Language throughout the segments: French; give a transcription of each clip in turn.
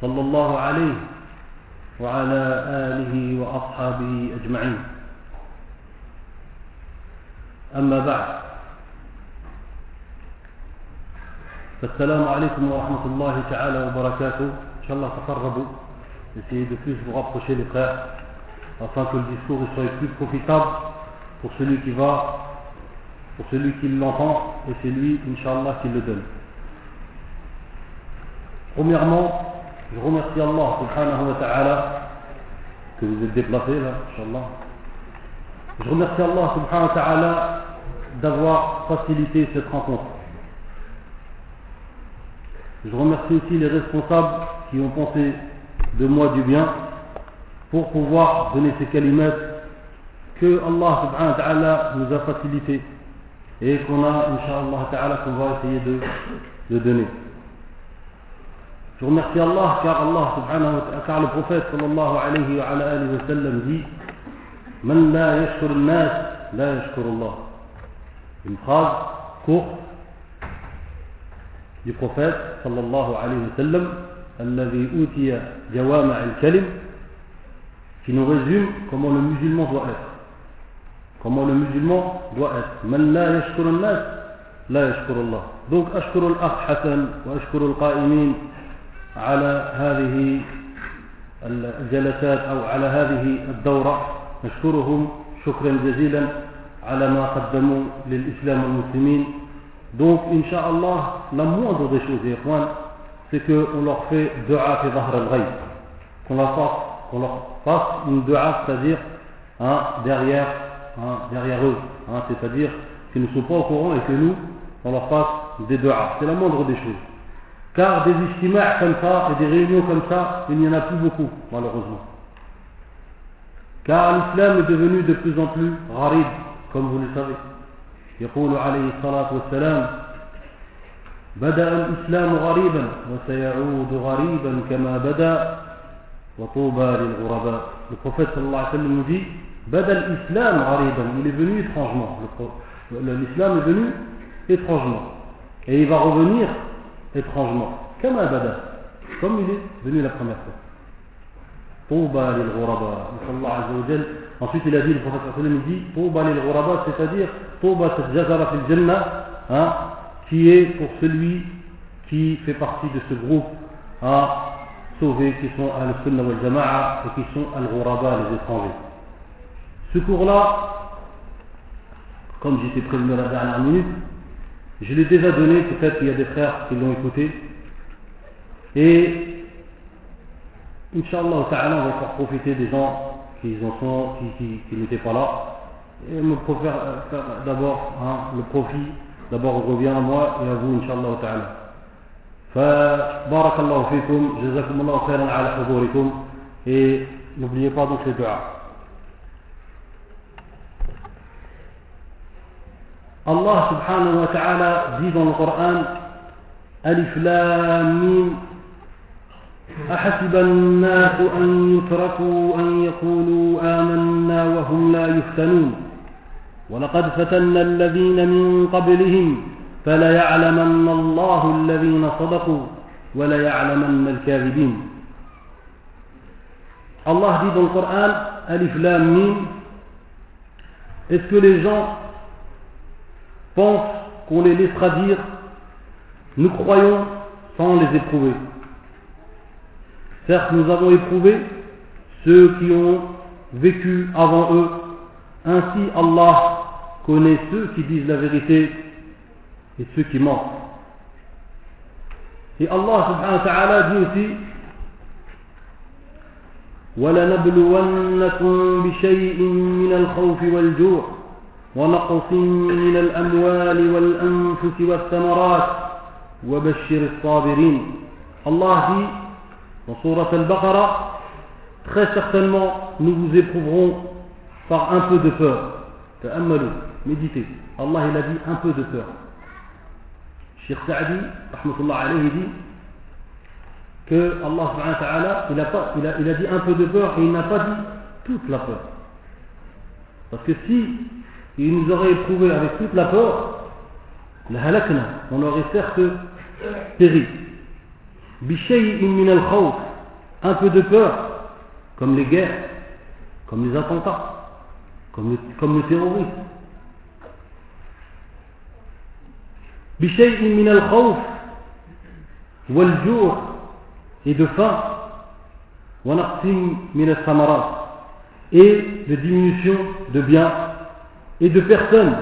صلى الله عليه وعلى آله وأصحابه أجمعين أما بعد فالسلام عليكم ورحمة الله تعالى وبركاته إن شاء الله تقربوا essayez de plus vous rapprocher les frères afin que le discours soit plus profitable pour celui qui va pour celui qui l'entend et c'est lui, Inch'Allah, qui le donne. Premièrement, je remercie Allah subhanahu wa ta'ala que vous êtes déplacé là, Inch'Allah. Je remercie Allah subhanahu wa ta'ala d'avoir facilité cette rencontre. Je remercie aussi les responsables qui ont pensé de moi du bien pour pouvoir donner ces kalimats que Allah subhanahu wa ta'ala nous a facilité et qu'on a, Inch'Allah ta'ala, qu'on va essayer de donner. Je remercie Allah car Allah subhanahu wa ta'ala, car le prophète sallallahu alayhi wa, alayhi wa sallam dit Man la yashkur nas, la yashkur Allah. Une phrase courte du prophète sallallahu alayhi wa sallam الذي أوتي جوامع الكلم qui nous résume comment le musulman doit être. Comment le musulman doit être. من لا يشكر الناس لا يشكر الله. Donc أشكر الأخ حسن وأشكر القائمين على هذه الجلسات أو على هذه الدورة نشكرهم شكرا جزيلا على ما قدموا للإسلام والمسلمين. دونك إن شاء الله لم موضوا دي شوز يا إخوان سكو ولوغ في دعاء في ظهر الغيب كون لاصاص كون لاصاص من دعاء سادير ها ديغيير ها ديغيير أو ها سي سادير كي نو سو با أو كورون اي كي نو كون لاصاص دي دعاء سي لا موضوا دي شوز car des ijtima' comme ça et des réunions comme ça, il n'y en a plus beaucoup, malheureusement. Car l'islam est devenu de plus en plus gharib, comme vous le savez. يقول عليه الصلاة والسلام بدأ الإسلام غريبا وسيعود غريبا كما بدأ وطوبى للغرباء Le prophète sallallahu alayhi wa sallam nous dit بدأ الإسلام غريبا il est venu étrangement l'islam est venu étrangement et il va revenir étrangement. Comme Abada, comme il est venu la première fois. Touba lil ghuraba. Ensuite, il a dit, le prophète il dit Touba lil ghuraba, c'est-à-dire Touba cette jazara fil jannah, hein, qui est pour celui qui fait partie de ce groupe à sauver, qui sont al-sunnah wal jama'a et qui sont al-ghuraba, les étrangers. Ce cours-là, comme j'étais prévenu la dernière minute, je l'ai déjà donné, peut-être qu'il y a des frères qui l'ont écouté. Et, Inch'Allah ta'ala, on va faire profiter des gens qui en sont, qui, qui, qui n'étaient pas là. Et me faire, faire d'abord hein, le profit, d'abord revient à moi et à vous, Inch'Allah ta'ala. فبارك الله فيكم جزاكم الله خيرا على حضوركم et n'oubliez pas donc les doigts. Allah subhanahu wa ta'ala dit dans le Coran Alif Mim أحسب الناس أن يتركوا أن يقولوا آمنا وهم لا يفتنون. ولقد فتنا الذين من قبلهم فليعلمن الله الذين صدقوا وليعلمن الكاذبين. Allah dit dans le Coran Alif Mim Est-ce que les gens pensent qu'on les laissera dire nous croyons sans les éprouver. Certes, nous avons éprouvé ceux qui ont vécu avant eux. Ainsi, Allah connaît ceux qui disent la vérité et ceux qui mentent. Et Allah subhanahu wa ta'ala dit aussi ولنبلونكم بشيء من الخوف والجوع ونقص من الأموال والأنفس والثمرات وبشر الصابرين dit dans Surat Al-Baqarah très certainement nous vous éprouverons par un peu de peur تأملوا méditez Allah il a dit un peu de peur Cheikh Saadi rahmatullah alayhi dit que Allah subhanahu wa ta'ala il a, pas, il, a, il a dit un peu de peur et il n'a pas dit toute la peur parce que si il nous aurait éprouvé avec toute la peur, la halakna, on aurait certes péri. Bishayin min al un peu de peur, comme les guerres, comme les attentats, comme le, comme le terrorisme. Bishayin min al wal et de faim, wa min al et de diminution de biens et de personnes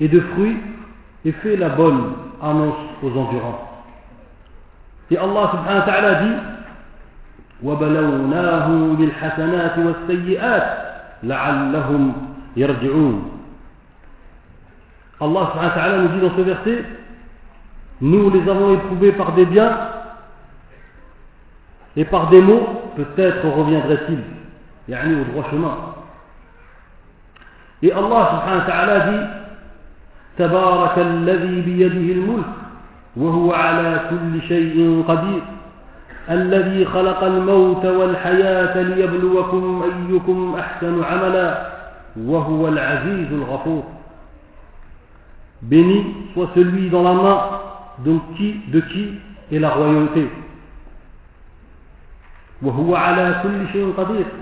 et de fruits et fait la bonne annonce aux endurants et Allah subhanahu wa ta'ala dit وبلوناهم بالحسنات والسيئات لعلهم يرجعون Allah subhanahu wa ta'ala nous dit dans ce verset nous les avons éprouvés par des biens et par des mots, peut-être reviendrait-il, yani au droit chemin. الله سبحانه وتعالى دي تبارك الذي بيده الملك وهو على كل شيء قدير الذي خلق الموت والحياة ليبلوكم أيكم أحسن عملا وهو العزيز الغفور Béni soit celui dans la main de qui, de qui est la royauté.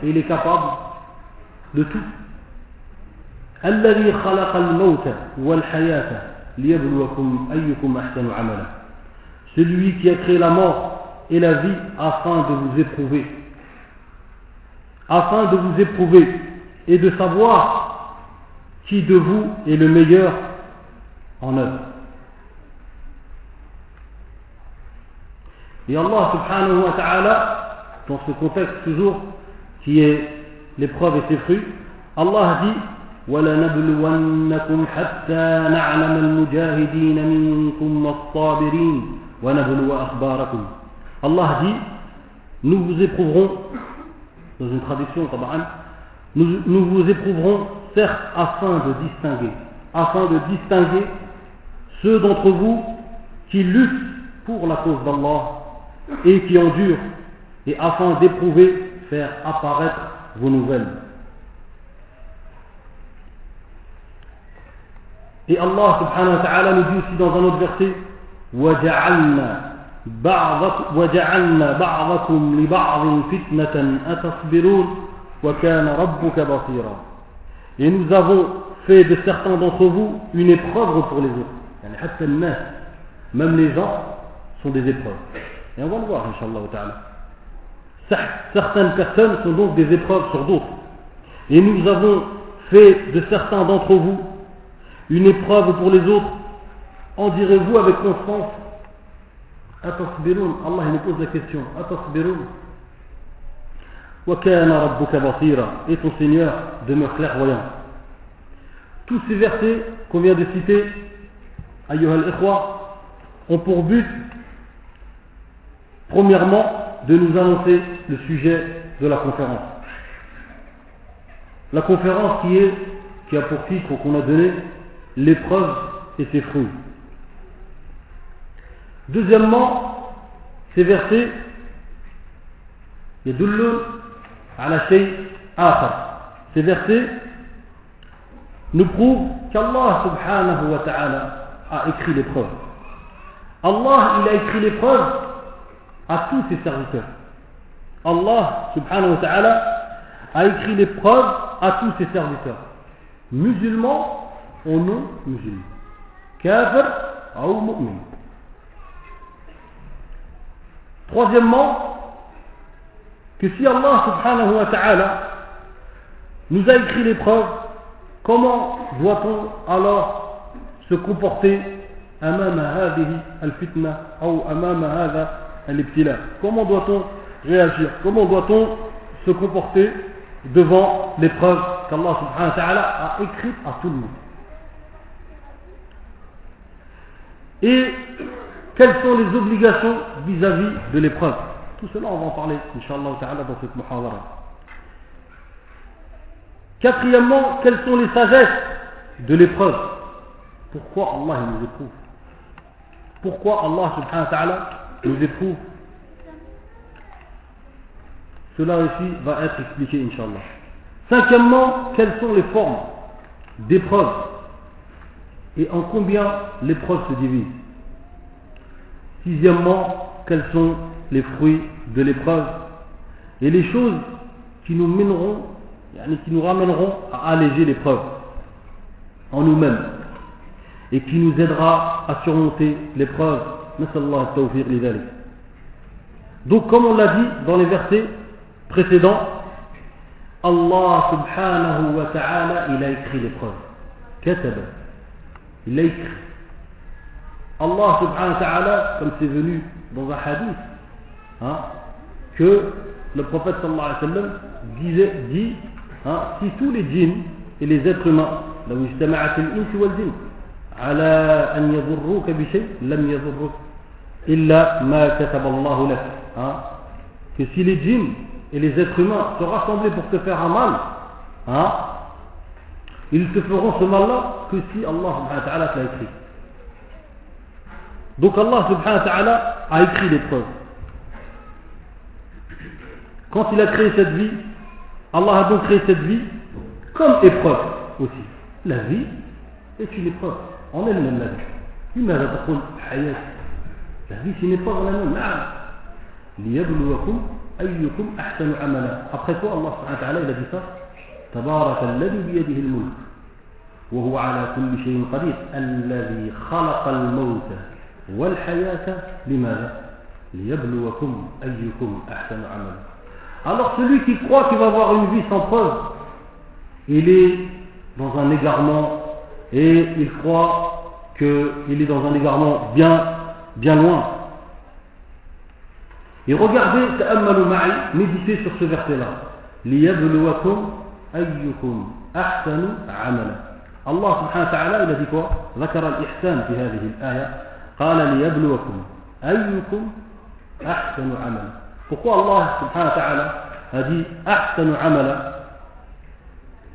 Il est capable de tout. الذي خلق الموت والحياة ليبلوكم أيكم أحسن عملا Celui qui a créé la mort et la vie afin de vous éprouver. Afin de vous éprouver et de savoir qui de vous est le meilleur en œuvre. Et Allah subhanahu wa ta'ala, dans ce contexte toujours qui est l'épreuve et ses fruits, Allah dit وَلَنَبْلُوَنَّكُمْ حَتَّى نَعْلَمَ الْمُجَاهِدِينَ مِنكُمْ وَالصَّابِرِينَ وَنَبْلُوَ أَخْبَارَكُمْ Allah dit nous vous éprouverons dans une traduction nous, nous vous éprouverons certes afin de distinguer afin de distinguer ceux d'entre vous qui luttent pour la cause d'Allah et qui endurent, et afin d'éprouver, faire apparaître vos nouvelles. Et Allah subhanahu wa ta'ala nous dit aussi dans un autre verset وَجَعَلْنَا بَعْضَكُمْ لِبَعْضٍ فِتْنَةً أَتَصْبِرُونَ وَكَانَ رَبُّكَ بَصِيرًا Et nous avons fait de certains d'entre vous une épreuve pour les autres. Même les gens sont des épreuves. Et on va le voir, Inch'Allah ta'ala. Certaines personnes sont donc des épreuves sur d'autres. Et nous avons fait de certains d'entre vous une épreuve pour les autres. En direz-vous avec constance? Atasbiroun. Allah nous pose la question. Atasbiroun. Et ton Seigneur demeure clairvoyant. Tous ces versets qu'on vient de citer, ayyuhal ikhwa, ont pour but Premièrement, de nous annoncer le sujet de la conférence. La conférence qui est, qui a pour titre qu'on a donné l'épreuve et ses fruits. Deuxièmement, ces versets Ces versets nous prouvent qu'Allah subhanahu wa ta'ala a écrit l'épreuve. Allah, il a écrit l'épreuve à tous ses serviteurs. Allah subhanahu wa ta'ala a écrit l'épreuve à tous ses serviteurs, musulmans au nom musulman. Kafir ou mu'min. Troisièmement, que si Allah subhanahu wa ta'ala nous a écrit l'épreuve, comment doit-on alors se comporter Comment doit-on réagir? Comment doit-on se comporter devant l'épreuve qu'Allah subhanahu wa ta'ala a écrite à tout le monde? Et quelles sont les obligations vis-à-vis de l'épreuve Tout cela, on va en parler, Inch'Allah dans cette muhadara. Quatrièmement, quelles sont les sagesses de l'épreuve Pourquoi Allah nous éprouve Pourquoi Allah subhanahu wa ta'ala nous éprouve Cela aussi va être expliqué, Inch'Allah. Cinquièmement, quelles sont les formes d'épreuve et en combien l'épreuve se divise Sixièmement, quels sont les fruits de l'épreuve? Et les choses qui nous mèneront, qui nous ramèneront à alléger l'épreuve en nous-mêmes et qui nous aidera à surmonter l'épreuve. Donc comme on l'a dit dans les versets précédents, Allah subhanahu wa ta'ala, il a écrit l'épreuve. Il a écrit. Allah subhanahu wa ta'ala, comme c'est venu dans un hadith, hein, que le prophète sallallahu alayhi wa sallam disait, dit, hein, si tous les djinns et les êtres humains, لو اجتمعت الإنس والجن على أن يضروك بشيء لم يضرك إلا ما كتب الله لك hein, que si les djinns et les êtres humains se rassemblaient pour te faire un mal hein, ils te feront ce mal-là que si Allah subhanahu wa ta'ala l'a écrit donc Allah subhanahu wa ta'ala a écrit l'épreuve quand il a créé cette vie Allah a donc créé cette vie comme épreuve aussi la vie est une épreuve en elle-même la vie لماذا تقول حياة la vie c'est une épreuve en elle-même نعم ليبلوكم أيكم أحسن عملا après quoi Allah subhanahu wa ta'ala il a dit ça تبارك الذي بيده الملك وهو على كل شيء قدير الذي خلق الموت والحياة لماذا ليبلوكم أيكم أحسن عملا alors celui qui croit qu'il va avoir une vie sans preuve il est dans un égarement et il croit qu'il est dans un égarement bien, bien loin. Et regardez, méditez sur ce verset-là. لِيَبْلُوَكُمْ أيكم أحسن عملا؟ الله سبحانه وتعالى الذي ذكر الإحسان في هذه الآية قال ليبلوكم أيكم أحسن عملا. فقوى الله سبحانه وتعالى هذه أحسن عملا.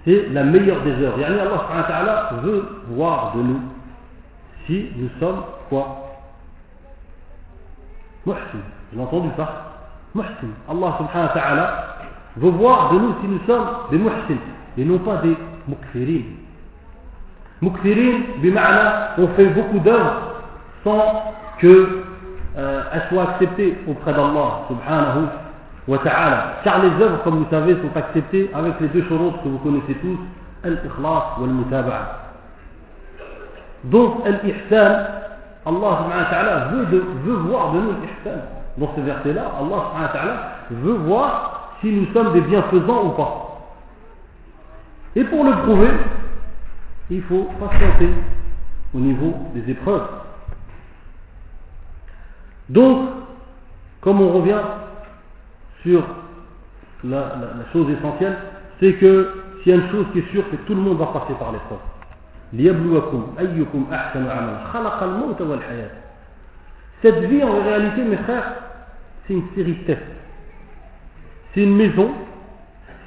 هي في لمية ديزور يعني الله سبحانه وتعالى ذو voir de nous. Si nous sommes quoi? محسن بالنسبة محسن الله سبحانه وتعالى veut voir de nous si nous sommes des muhsin et non pas des mukfirin. Mukfirin, bima'ana, on fait beaucoup d'œuvres sans que euh, soient acceptées auprès d'Allah subhanahu car les œuvres, comme vous savez, sont acceptées avec les deux choses que vous connaissez tous, al-ikhlas ou al-mutaba'a. Donc, al-ihsan, Allah subhanahu wa ta'ala veut, veut voir de nous l'ihsan. Dans ce verset-là, Allah subhanahu wa ta'ala veut voir si nous sommes des bienfaisants ou pas. Et pour le prouver, il faut patienter au niveau des épreuves. Donc, comme on revient sur la, chose essentielle, c'est que s'il y a une chose qui est sûre, c'est que tout le monde va passer par l'épreuve. Cette vie, en réalité, mes frères, c'est une série de tests c'est une maison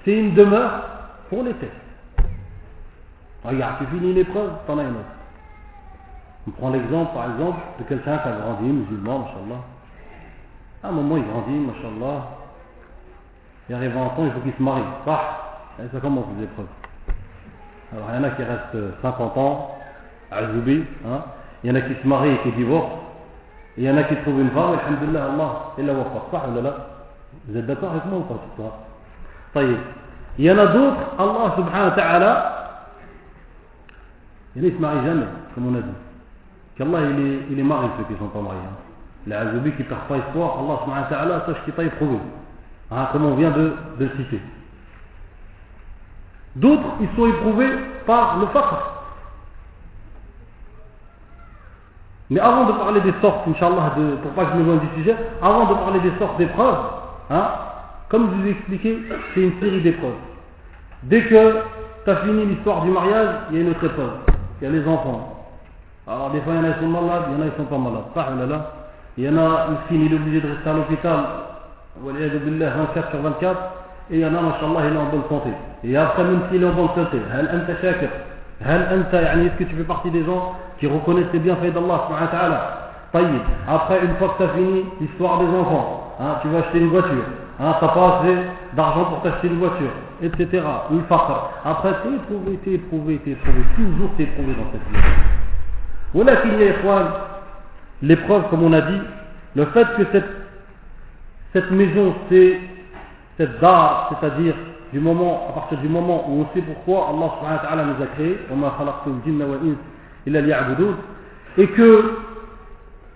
c'est une demeure pour les tests regarde tu finis une épreuve t'en as une autre on prend l'exemple par exemple de quelqu'un qui a grandi musulman machallah à un moment il grandit machallah il arrive en temps, il faut qu'il se marie. et ça commence les épreuves. Alors il y en a qui restent 50 ans, à Zoubi, hein. il y en a qui se marient et qui divorcent, il y en a qui trouvent une femme, alhamdulillah, Allah, il la pas, ou là. Vous êtes d'accord avec moi ou pas cette histoire? Il y en a d'autres, Allah subhanahu wa ta'ala, il ne se marie jamais, comme on a dit. qu'Allah il est, marié ceux qui ne sont pas mariés. Hein. Les azoubi qui ne perdent pas espoir, Allah subhanahu wa ta'ala sache qu'il t'a éprouvé. Hein, comme on vient de, de le citer. D'autres, ils sont éprouvés par le fakr. Mais avant de parler des sortes, Inch'Allah, de, pour pas que je me loin du sujet, avant de parler des sortes d'épreuves, hein, comme je vous ai expliqué, c'est une série d'épreuves. Dès que tu as fini l'histoire du mariage, il y a une autre épreuve. Il y a les enfants. Alors des fois, il y en a qui sont malades, il y en a qui sont pas malades. Il y en a, il est obligé de rester à l'hôpital, 24 sur 24, et il y en a, machallah, il est en bonne santé. Et après, même s'il est en bonne santé, est-ce que tu fais partie des gens qui reconnaissent les bienfaits d'Allah Après, une fois que tu as fini l'histoire des enfants, hein, tu vas acheter une voiture, hein, tu n'as pas assez d'argent pour t'acheter une voiture, etc. Ou le Après, tu es éprouvé, tu es éprouvé, tu es éprouvé. Toujours tu es éprouvé dans cette vie. Voilà qu'il y a l'épreuve, comme on a dit, le fait que cette, cette maison, c'est cette dar, c'est-à-dire du moment, à partir du moment où on sait pourquoi Allah subhanahu wa ta'ala nous a créés, et que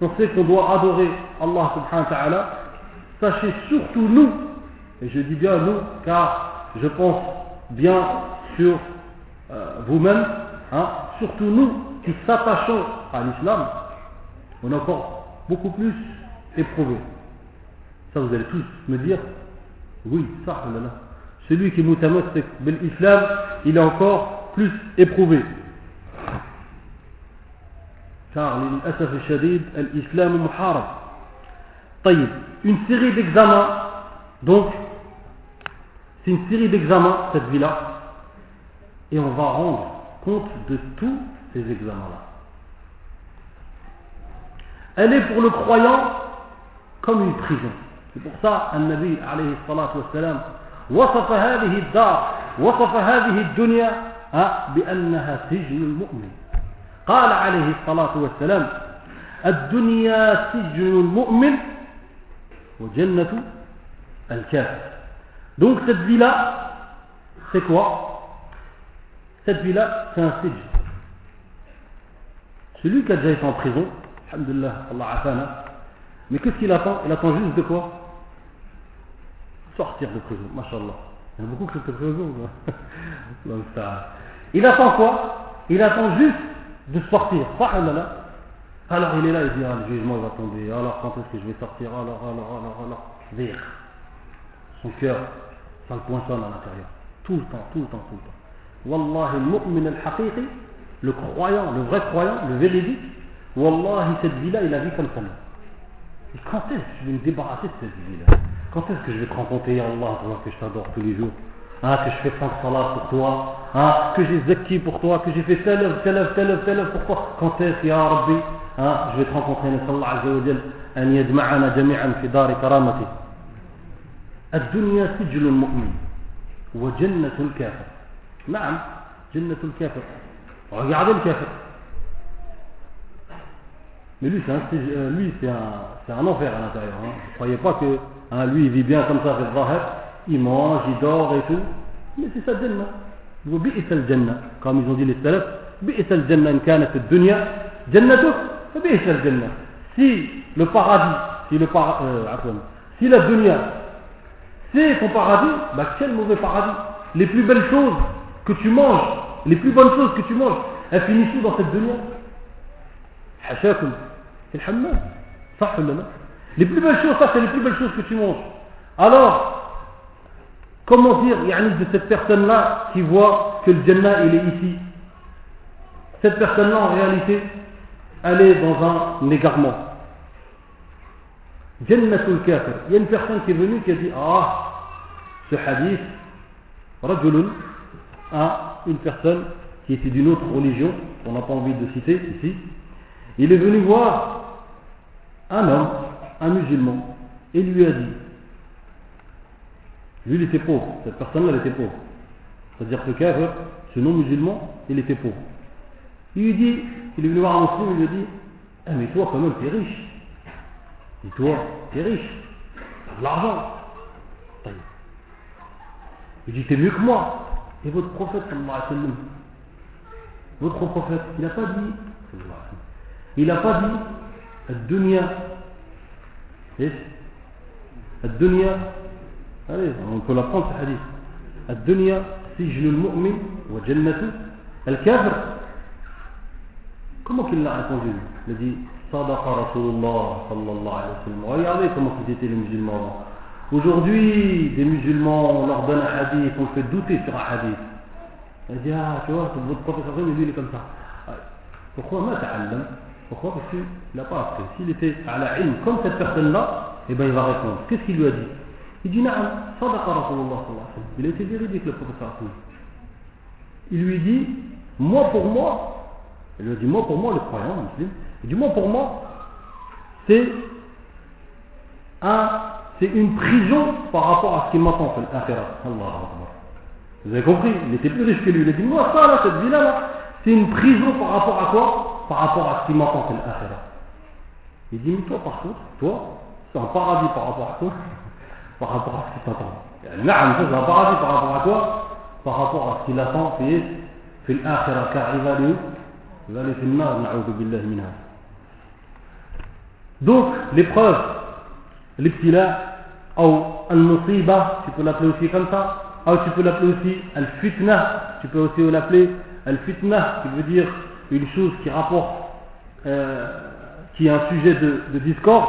on sait qu'on doit adorer Allah subhanahu wa ta'ala, sachez surtout nous, et je dis bien nous, car je pense bien sur euh, vous-même, hein, surtout nous qui s'attachons à l'islam, on est encore beaucoup plus éprouvés. Ça vous allez tous me dire, oui, ça, là celui qui est l'islam, il est encore plus éprouvé. Car l'islam muharab. Une série d'examens, donc, c'est une série d'examens, cette vie-là, et on va rendre compte de tous ces examens-là. Elle est pour le croyant comme une prison. C'est pour ça, Nabi, alayhi salatu wassalam, وصف هذه الدار وصف هذه الدنيا بأنها سجن المؤمن قال عليه الصلاة والسلام الدنيا سجن المؤمن donc cette vie là c'est quoi? Cette vie là c'est un sijj. Celui qui a déjà été en prison alhamdulillah Allah afana mais qu'est-ce qu'il attend? Il attend juste de quoi? Sortir de prison, mashallah. Il y a beaucoup qui sont de prison. Il attend quoi? Il attend juste de sortir. Alors il est là, il dit, ah, le jugement va tomber. Alors quand est-ce que je vais sortir? Alors, alors, alors, alors. Vire. Son cœur, ça le poinçonne à l'intérieur. Tout le temps, tout le temps, tout le temps. Wallahi, le al-haqiqi, le croyant, le vrai croyant, le véridique, Wallahi, cette vie-là, il a vu comme ça. Et quand est-ce que je vais me débarrasser de cette vie-là? Quand est-ce que je vais te rencontrer, Allah, que je t'adore tous les jours? Hein, Que je fais 5 salats pour toi? Hein, Que j'ai zaki pour toi? Que j'ai fait tel œuvre, telle œuvre, telle œuvre, telle œuvre pour toi? Quand est-ce, Ya Rabbi? Hein, Je vais te rencontrer, Allah Azza wa Jal أن يجمعنا جميعا في دار كرامته الدنيا سجن المؤمن وجنة الكافر نعم جنة الكافر regarde le kafir mais lui c'est un, euh, lui, c'est un, un enfer à l'intérieur hein. ne croyez pas que Hein, lui, il vit bien comme ça, il mange, il dort et tout. Mais c'est sa jannah. وبئس الجنة comme ils ont dit les salafs بئس الجنة إن كانت الدنيا جنته Si le paradis, si, le paradis, euh, si la dunya, c'est ton paradis, bah quel mauvais paradis. Les plus belles choses que tu manges, les plus bonnes choses que tu manges, elles finissent dans cette dunya? C'est le. Ça, Les plus belles choses, ça, c'est les plus belles choses que tu manges. Alors, Comment dire de cette personne-là qui voit que le Jannah il est ici? Cette personne-là en réalité, est dans un égarement. Kafir. Il y a une personne qui est venue qui a dit Ah, ce hadith, rajulun, à une personne qui était d'une autre religion, qu'on n'a pas envie de citer ici, il est venu voir un homme un musulman et lui a dit, lui il était pauvre, cette personne-là elle était pauvre. C'est-à-dire que le ce non-musulman, il était pauvre. Il lui dit, il est venu voir un Muslim, il lui a dit eh, mais toi, quand même, t'es riche? Et toi, t'es riche. T'as de l'argent. Il dit T'es mieux que moi. Et votre prophète, sallam, votre prophète, il n'a pas dit Il n'a pas dit Ad-dunya. Ad-dunya. Allez, on peut l'apprendre ce hadith. Ad-dunya, sijnul mu'min wa jannatu al-kafir. Comment qu'il l'a répondu il a dit رسول الله صلى الله عليه وسلم regardez comment ils étaient les musulmans aujourd'hui des musulmans on leur donne un hadith on fait douter sur un hadith il dit ah tu vois votre professeur lui il est comme ça pourquoi pourquoi Parce qu'il n'a pas appris. S'il était à la ilm comme cette personne-là, eh ben il va répondre. Qu'est-ce qu'il lui a dit Il dit Na'am, sadaqa Rasulullah Il a été véridique le professeur. Il lui dit Moi pour moi, Le, du moins pour moi, le croyant musulman, du moins pour moi, c'est un, c'est une prison par rapport à ce qui m'attend sur l'Akhirat. Vous avez compris? Il était plus riche que lui. Il a dit Moi, ça, là, cette villa, là, c'est une prison par rapport à quoi? Par rapport à ce qui m'attend sur l'Akhirat. Il dit Mais toi, par contre, toi, c'est un paradis par rapport à toi, par rapport à ce qui t'attend. Là, c'est un paradis par rapport à quoi? Par rapport à ce qui l'attend, c'est l'Akhirat, car il va lui va aller في النار نعوذ بالله منها donc l'épreuve l'ibtila ou al-musiba tu peux l'appeler aussi comme ça ou tu peux l'appeler aussi al-fitna tu peux aussi l'appeler al-fitna qui veut dire une chose qui rapporte, euh, qui est un sujet de, de discorde.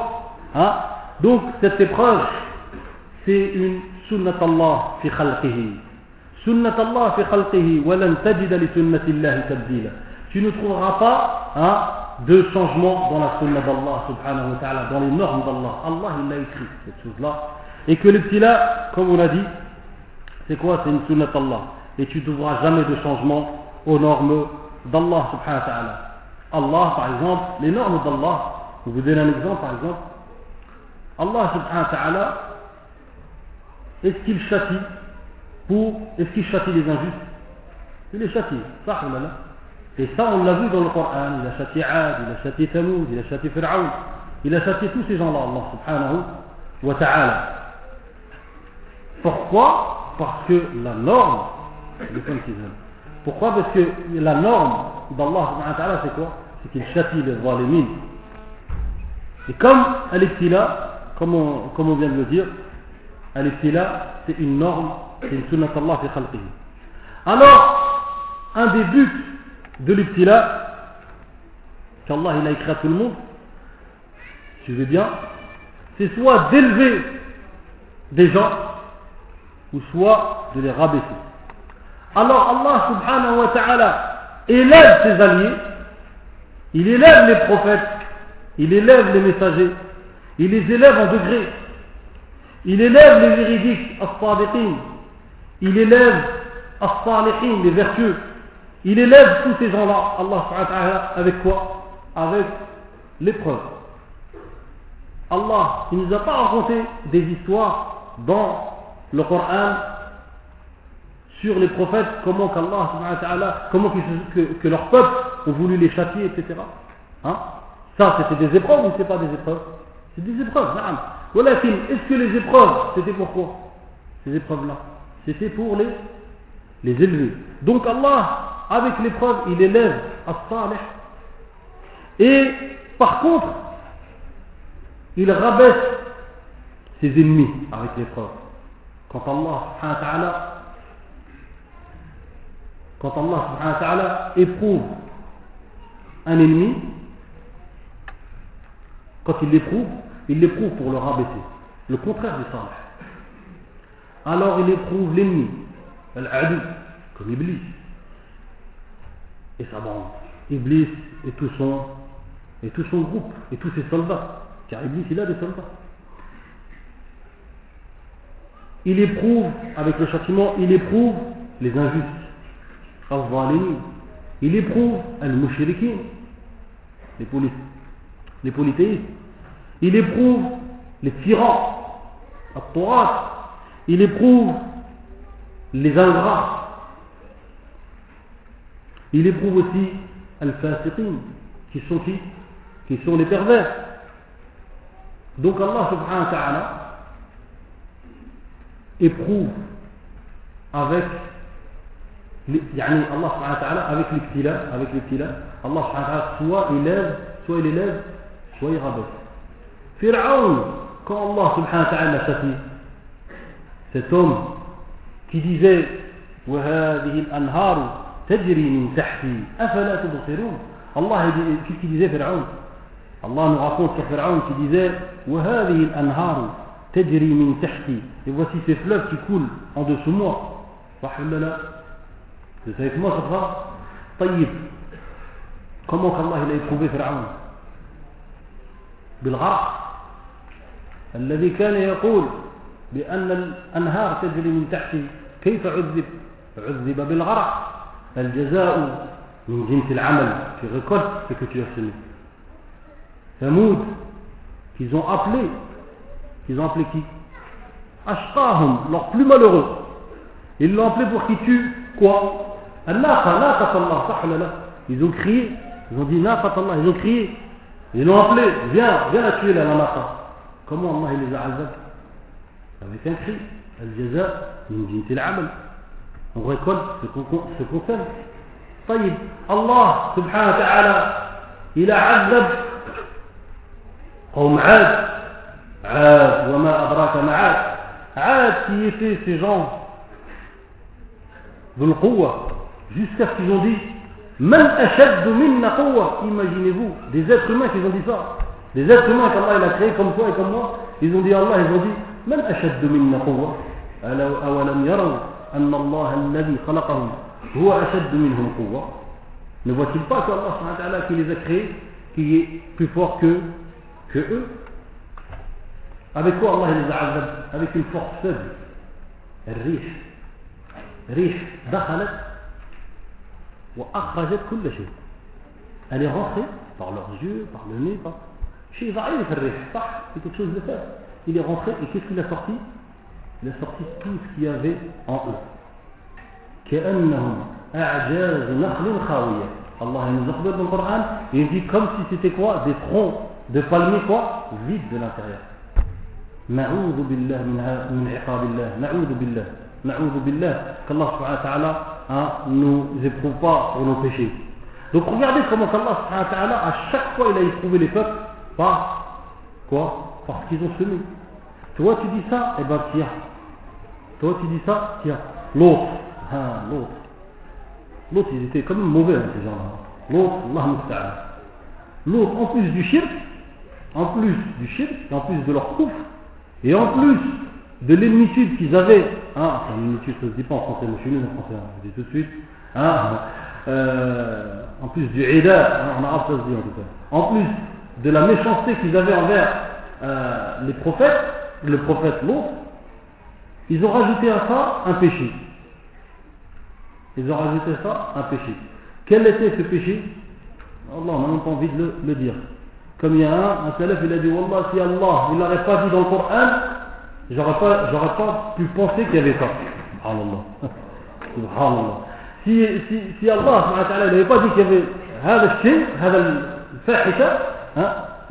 Hein? Donc cette épreuve, c'est une sunnat Allah fi khalqihi. Sunnat Allah fi khalqihi, walan tajida li sunnatillahi tabdila. Tu ne trouveras pas hein, de changement dans la sunna d'Allah subhanahu wa ta'ala, dans les normes d'Allah. Allah il l'a écrit cette chose-là. Et que le petit comme on l'a dit, c'est quoi? C'est une sunnat Allah. Et tu ne trouveras jamais de changement aux normes d'Allah subhanahu wa ta'ala. Allah, par exemple, les normes d'Allah, je vous donne un exemple, par exemple, Allah subhanahu wa ta'ala, est-ce qu'il châtie pour, est-ce qu'il châtie les injustes? Il les châtie, Et ça, on l'a vu dans le Coran, il a châtié Ad, il a châtié Tamoud, il a châtié Fir'aun, il a châtié tous ces gens-là, Allah subhanahu wa ta'ala. Pourquoi? Parce que la norme, qu'ils aiment. Pourquoi? Parce que la norme d'Allah, c'est quoi? C'est qu'il châtie les zalimines. Et comme al-ibtila, comme on, comme on vient de le dire, al-ibtila, c'est une norme, c'est une sunnat Allah fi khalqihi. Alors, un des buts de l'ibtila, qu'Allah il a écrit à tout le monde, suivez bien, c'est soit d'élever des gens, ou soit de les rabaisser. Alors Allah subhanahu wa ta'ala élève ses alliés, il élève les prophètes, il élève les messagers, il les élève en degrés, il élève les véridiques, il élève les vertueux, il élève tous ces gens-là, Allah avec quoi? Avec l'épreuve. Allah, il ne nous a pas raconté des histoires dans le Coran sur les prophètes, comment qu'Allah, comment que, leur peuple ont voulu les châtier, etc. Hein? Ça, c'était des épreuves ou c'est pas des épreuves? C'est des épreuves, Voilà, est-ce que les épreuves, c'était pourquoi Ces épreuves-là, c'était pour les, les élever. Donc Allah, avec l'épreuve, il élève as-salih. Et par contre, il rabaisse ses ennemis avec l'épreuve. Quand Allah quand Allah éprouve un ennemi, quand il l'éprouve, il l'éprouve pour le rabaisser. Le contraire du salih. Alors il éprouve l'ennemi, l'adou, comme Iblis, et sa bande. Iblis et tout son, et tout son groupe, et tous ses soldats. Car Iblis, il a des soldats. Il éprouve, avec le châtiment, il éprouve les injustes. Il éprouve al-mushrikin, les, poly, les polythéistes. Il éprouve les tyrans, al Il éprouve les ingrats. Il éprouve aussi al-fasiqin, qui sont qui Qui sont les pervers. Donc Allah subhanahu wa ta'ala éprouve avec يعني Allah subhanahu wa ta'ala avec l'ibtila, avec l'ibtila, Allah subhanahu wa ta'ala soit élève soit il élève, soit il rabaisse. Pharaon, quand Allah subhanahu wa ta'ala châtie, cet homme qui disait وهذه الأنهار تجري من تحتي. أفلا تبصرون؟ الله كيف ديزا فرعون؟ الله نعطون في فرعون كي ديزا وهذه الأنهار تجري من تحتي. Et voici ces fleuves qui coulent صح ولا لا؟ تسايت ما صفا طيب كمو الله لا يكون فرعون؟ بالغرق. الذي كان يقول بأن الأنهار تجري من تحتي. كيف عذب؟ عذب بالغرق. الجزاء من جنس العمل tu récoltes ce que tu as semé Thamoud qu'ils ont appelé qu'ils ont appelé qui Ashqahum leur plus malheureux ils l'ont appelé pour qu'il tue quoi Al-Naqa, Naqa Allah, sah là ils ont crié ils ont dit Naqa Allah, ils ont crié ils l'ont appelé viens, viens la tuer là, la Naqa comment Allah il les a azab avec un cri Al-Jaza min jinsi al-amal on récolte ce qu'on sème. طيب الله سبحانه وتعالى إلى عذب قوم عاد عاد وما أدراك ما عاد عاد qui étaient ces gens de l'quwa jusqu'à ce qu'ils ont dit من أشد منا قوة imaginez-vous des êtres humains qui ont dit ça des êtres humains qu'Allah il a créés comme toi et comme moi ils ont dit Allah ils ont dit من أشد منا قوة أولم يروا أن الله الذي خلقهم هو أشد منهم قوة ne voit-il pas que Allah qui les a créés qui est plus fort que, que eux avec quoi Allah les a azab avec une force faible الريح ريح دخلت وأخرجت كل شيء elle est rentrée par leurs yeux par le nez par شيء ضعيف الريح صح c'est quelque chose de faible il est rentré et qu'est-ce qu'il a sorti il a sorti tout ce qu'il y avait en eux. Allah nous a dans le Coran il dit comme si c'était quoi Des troncs de palmiers quoi Vides de l'intérieur. من من عقاب الله نعوذ بالله نعوذ بالله qu'Allah subhanahu wa ta'ala hein, nous éprouve pas pour nos péchés. Donc regardez comment Allah subhanahu wa ta'ala à chaque fois il a éprouvé les peuples par quoi Parce qu'ils ont semé. Toi tu dis ça, et eh ben tiens. Toi tu dis ça, tiens. L'autre, ah, l'autre. L'autre, ils étaient quand même mauvais, hein, ces gens-là. L'autre, Allah L'autre, en plus du shirk, en plus du shirk, en plus de leur couf, et en plus de l'ennitude qu'ils avaient, hein, enfin l'ennitude ça se dit pas en français, mais chez nous en français, je dis tout de suite, hein, euh, en plus du ida, hein, en arabe ça se dit en tout cas, en plus de la méchanceté qu'ils avaient envers euh, les prophètes, le prophète l'autre, ils ont rajouté à ça un péché. Ils ont rajouté ça un péché. Quel était ce péché Allah, on n'a même pas envie de le, dire. Comme il y a un, un salaf, il a dit Wallah, si Allah il l'aurait pas dit dans le Coran, j'aurais pas, j'aurais pas pu penser qu'il y avait ça. Subhanallah. Subhanallah. Si, si, si Allah n'avait pas dit qu'il y avait هذا الشيء هذا الفاحشة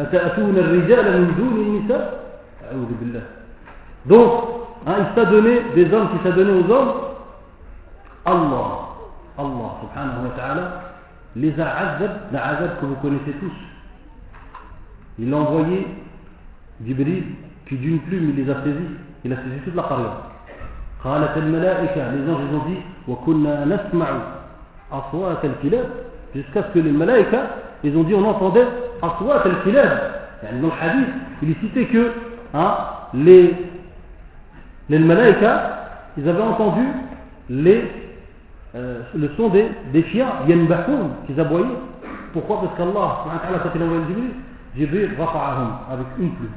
أتأتون الرجال من دون النساء أعوذ بالله donc hein, il t'a donné des hommes qui t'a donné aux hommes Allah Allah subhanahu wa ta'ala les a azab la azab que vous connaissez tous il a envoyé Jibril qui d'une plume il les a saisis il a saisi toute la carrière قالت الملائكة les anges ils ont dit وكنا نسمع أصوات الكلاب jusqu'à ce que les malaïkas ils ont dit on entendait أصوات الكلاب يعني dans le hadith il est cité que hein, les les malaïkas, ils avaient entendu euh, le son des, des chiens, yanbahoun, qu'ils aboyaient. Pourquoi? Parce qu'Allah, quand il envoie Jibril, avec une pluie.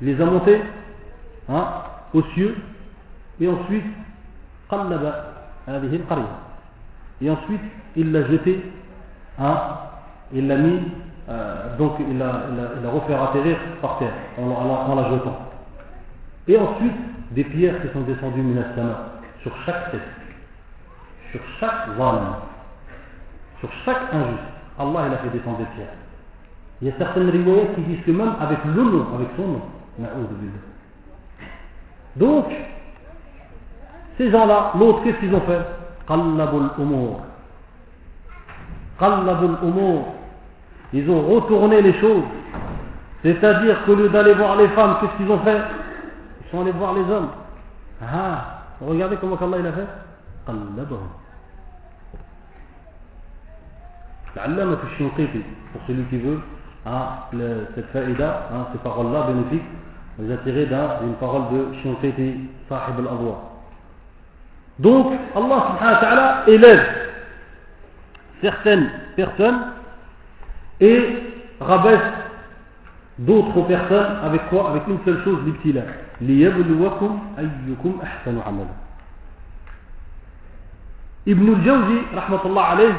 Il les a montés hein, aux cieux, et ensuite, Et ensuite, il l'a jeté, hein, il l'a mis, euh, donc il l'a refait atterrir par terre, en la jetant et ensuite des pierres qui sont descendues minasama sur chaque tête sur chaque zalim sur chaque injuste Allah il a fait descendre des pierres il y a certaines riwayats qui disent que même avec le nom avec son nom donc ces gens-là, l'autre, qu'est-ce qu'ils ont fait? Qallabul umur. Qallabul umur. ils ont retourné les choses. C'est-à-dire qu'au lieu d'aller voir les femmes, qu'est-ce qu'ils ont fait? Ils sont allés voir les hommes. Ah, regardez comment Allah il a fait. L'allama Shinqiti, pour celui qui veut, hein, le, cette faïda, hein, ces paroles-là bénéfiques, les a tirées d'une parole de Shinqiti, Sahib al-Adwa. Donc, Allah subhanahu wa ta'ala élève certaines personnes et rabaisse d'autres personnes avec quoi Avec une seule chose, l'ibtila. ليبلوكم أيكم أحسن عملا ابن الجوزي رحمة الله عليه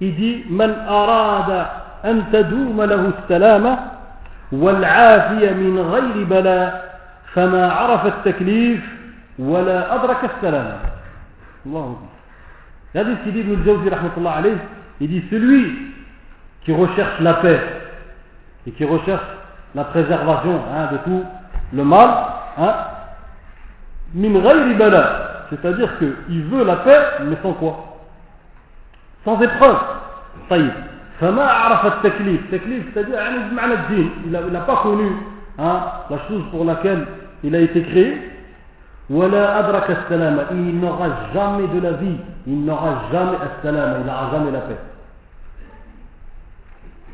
يجي من أراد أن تدوم له السلامة والعافية من غير بلاء فما عرف التكليف ولا أدرك السلامة الله هذا ce ابن الجوزي رحمة الله عليه il dit celui qui recherche la paix et qui recherche la préservation hein, de tout le mal, hein, c'est-à-dire qu'il veut la paix, mais sans quoi? Sans épreuve. Ça y est. C'est-à-dire il n'a pas connu hein, la chose pour laquelle il a été créé. Il n'aura jamais de la vie, il n'aura jamais il n'aura jamais la paix.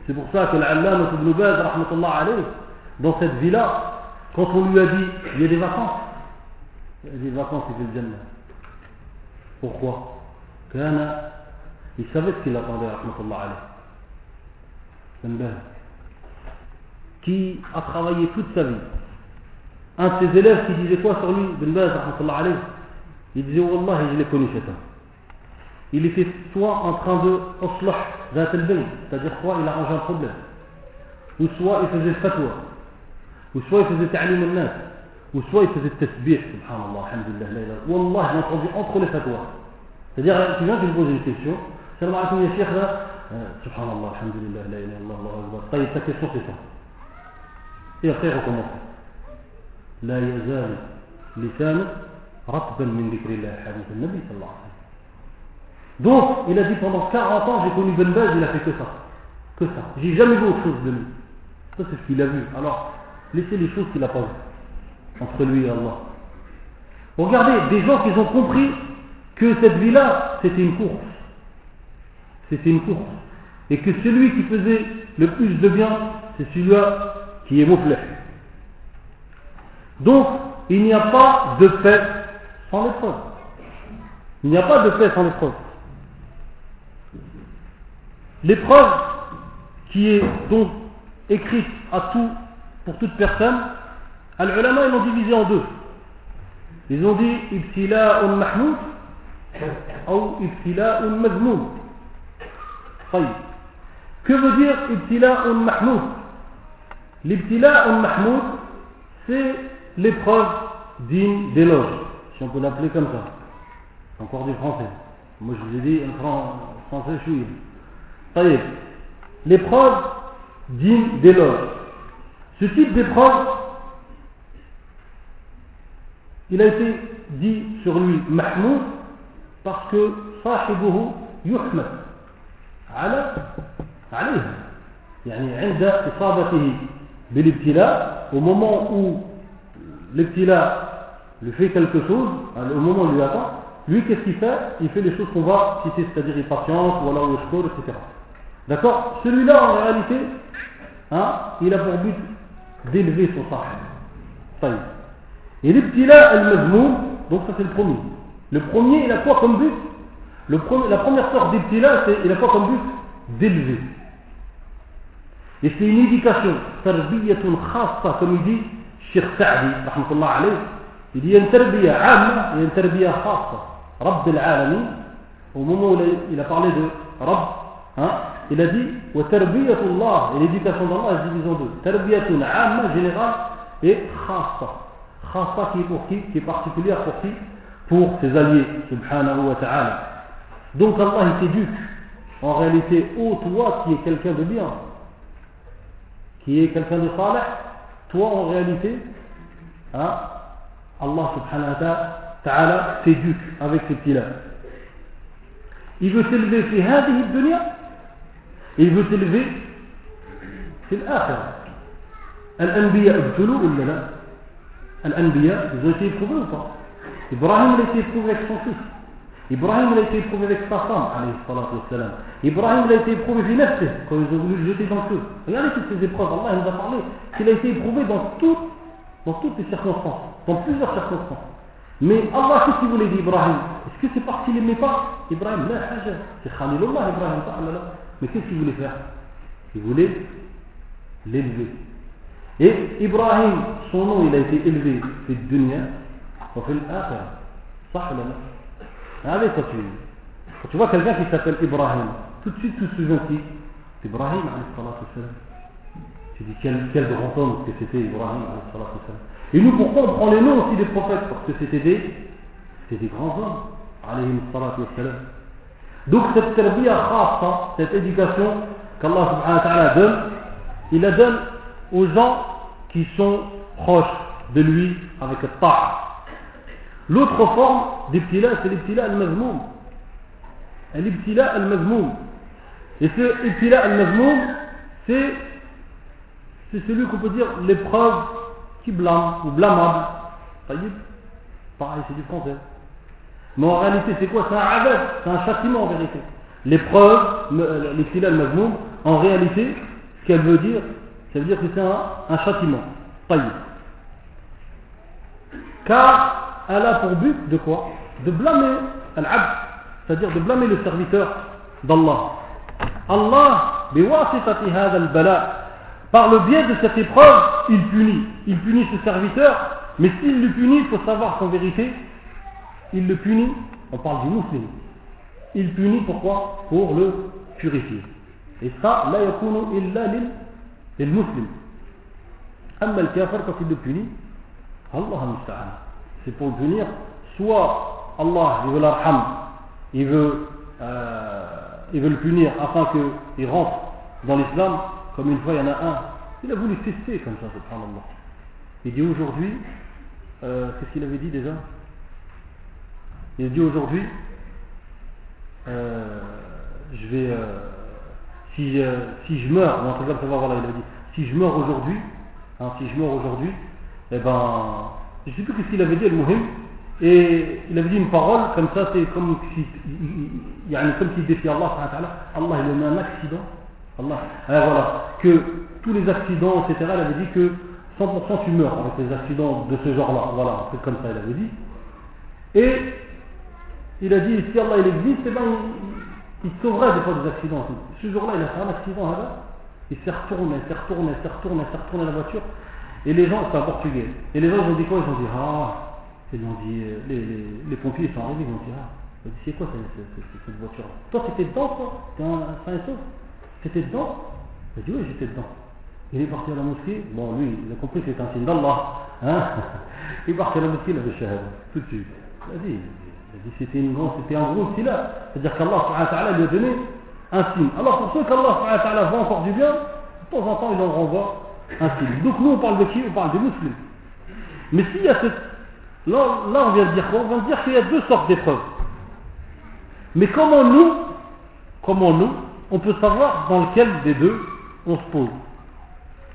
C'est pour ça que l'Allama ibn Baz, alayh, dans cette vie-là, quand on lui a dit, il y a des vacances, il y a des vacances, il fait le Jannah. Pourquoi il savait ce qu'il attendait, rahmatullah alayh. Qui a travaillé toute sa vie. Un de ses élèves qui disait quoi sur lui, Ben Baz, rahmatullah alayh, il disait, Wallah, je l'ai connu cet homme il était soit en train de c'est-à-dire quoi il a arrangé un problème ou soit il faisait fatwa ou soit il faisait ta'lim al-nas ou soit il faisait tasbih subhanallah alhamdulillah wallah j'ai entendu entre les fatwas c'est-à-dire tu viens tu me poses une question salam alaikum ya là subhanallah alhamdulillah la ilaha illallah allahu akbar طيب ta question c'est ça et après recommence لا يزال لسانك رطبا من ذكر الله حديث النبي صلى الله عليه وسلم Donc, il a dit pendant 40 ans, j'ai connu Ben Baz, il a fait que ça. Que ça. J'ai jamais vu autre chose de lui. Ça, c'est ce qu'il a vu. Alors, laissez les choses qu'il a pas vues. Entre lui et Allah. Regardez, des gens qui ont compris que cette vie-là, c'était une course. C'était une course. Et que celui qui faisait le plus de bien, c'est celui-là qui est mouflé. Donc, il n'y a pas de paix sans l'épreuve. Il n'y a pas de paix sans l'épreuve. L'épreuve qui est donc écrite à tout, pour toute personne, Al-Ulama, ils l'ont divisé en deux. Ils ont dit Ibtila'un mahmoud ou Ibtila'un mazmoud. Que veut dire Ibtila'un mahmoud? L'Ibtila'un mahmoud, c'est l'épreuve digne d'éloge, si on peut l'appeler comme ça. Encore du français. Moi je vous ai dit un français, je suis L'épreuve digne d'éloge. Ce type d'épreuve, il a été dit sur lui Mahmoud parce que صاحبه يحمد على عليه يعني عند إصابته بالابتلاء au moment où l'ibtila lui fait quelque chose au moment où il lui attend lui qu'est-ce qu'il fait il fait les choses qu'on va citer c'est-à-dire il patiente ou alors il etc D'accord Celui-là, en réalité, hein, il a pour but d'élever son sahib. Et l'ibtila al-mazmoum, donc ça c'est le premier. Le premier, il a quoi comme but le premier, La première sorte d'ibtila, il a quoi comme but D'élever. Et c'est une indication, tarbiyatun khassa, comme il dit Sheikh Sa'di, rahmatullah alayh, il dit il y a une tarbiya amma, il y a une tarbiya khassa, Rabb al-alamin, au moment où il a parlé de Rabb, hein, il a dit Allah et l'éducation d'Allah est divisée en deux tarbiyatun amma générale et khassa khassa qui est pour qui qui est particulière pour qui pour ses alliés subhanahu wa ta'ala donc Allah il t'éduque en réalité ô toi qui es quelqu'un de bien qui est quelqu'un de salih toi en réalité hein, Allah subhanahu wa ta'ala t'éduque avec ces petits là il veut s'élever في هذه الدنيا il veut s'élever في الآخرة الأنبياء ابتلوا ولا لا الأنبياء ils ont été éprouvés ou pas Ibrahim il a été éprouvé avec son fils Ibrahim il a été éprouvé avec sa femme alayhi salatu wassalam. Ibrahim il a été éprouvé في نفسه quand ils ont voulu le jeter dans le feu regardez toutes ces épreuves Allah nous a parlé qu'il a été éprouvé dans toutes dans toutes les circonstances dans plusieurs circonstances mais Allah qu'est-ce qu'il voulait dire Ibrahim est-ce que c'est parce qu'il n'aimait pas Ibrahim لا حاجة c'est Khalilullah Ibrahim mais qu'est-ce qu'il voulait faire il voulait l'élever et Ibrahim son nom il a été élevé وفي الآخرة صح ولا لا Allez, quand tu, quand tu vois quelqu'un qui s'appelle Ibrahim, tout de suite tu te souviens qui Ibrahim, tu dis quel, quel grand homme que c'était Ibrahim. Et nous, pourquoi on prend les noms aussi des prophètes Parce que c'était des, des grands hommes. Donc cette cette éducation qu'Allah subhanahu wa ta'ala donne, il la donne aux gens qui sont proches de lui avec le ta'a. L'autre forme d'ibtila, c'est l'ibtila al-mazmoum. L'ibtila al-mazmoum. Et ce ibtila al-mazmoum, c'est, c'est celui qu'on peut dire l'épreuve qui blâme ou blâmable. Pareil, c'est du français. Mais en réalité, c'est quoi? C'est un adab, c'est un châtiment en vérité. L'épreuve, l'ibtila al-mazmoum, en réalité, ce qu'elle veut dire, ça veut dire que c'est un, châtiment. Car elle a pour but de quoi? De blâmer c'est-à-dire de blâmer le serviteur d'Allah. Allah, par le biais de cette épreuve, il punit. Il punit ce serviteur, mais s'il le punit, il faut savoir qu'en vérité, il le punit, on parle du musulman. Il punit pourquoi? Pour le purifier. Et ça, la yakunu illa lil muslim. Amma al-kafir, quand il le punit, Allah c'est pour punir, soit Allah, il veut l'arham, il veut, euh, il veut le punir afin qu'il rentre dans l'islam, comme une fois il y en a un, il a voulu tester comme ça, subhanallah. Il dit aujourd'hui, euh, qu'est-ce qu'il avait dit déjà? Il dit aujourd'hui, euh, je vais, si, si je meurs, voilà, il a dit, si je meurs aujourd'hui, hein, si je meurs aujourd'hui, eh ben, je ne sais plus ce qu'il avait dit, Al-Muhim, et il avait dit une parole, comme ça, c'est comme si, comme s'il défie Allah, Allah, il a mis un accident, Allah, ah, voilà, que tous les accidents, etc., il avait dit que 100% tu meurs avec les accidents de ce genre-là, voilà, truc comme ça, il avait dit. Et il a dit, si Allah il existe, eh ben, il, sauverait des fois des accidents. Ce jour-là, il a fait un accident, là, il s'est retourné, il s'est retourné, il s'est retourné, il s'est retourné la voiture, et les gens, c'est en portugais. Et les gens, ils ont dit quoi? Ils ont dit, ah, ils ont dit, euh, les, les, pompiers sont arrivés, ils ont dit, ah, c'est quoi cette, voiture Toi, t'étais dedans, toi? T'es un T'étais dedans? Il a dit, oui, j'étais dedans. Il est parti à la mosquée. Bon, lui, il a compris que c'était un signe d'Allah. Hein il est parti à la mosquée, il avait shahad, tout de suite. Il c'était, une grande, c'était un gros là. C'est-à-dire qu'Allah lui a donné un signe. Alors, pour ceux qu'Allah voit encore du bien, de temps en temps, il en renvoie donc nous on parle de qui? On parle des musulmans. Mais s'il y a cette... Là, là on vient de dire quoi? On vient de dire qu'il y a deux sortes d'épreuves. Mais comment nous, comment nous, on peut savoir dans lequel des deux on se pose?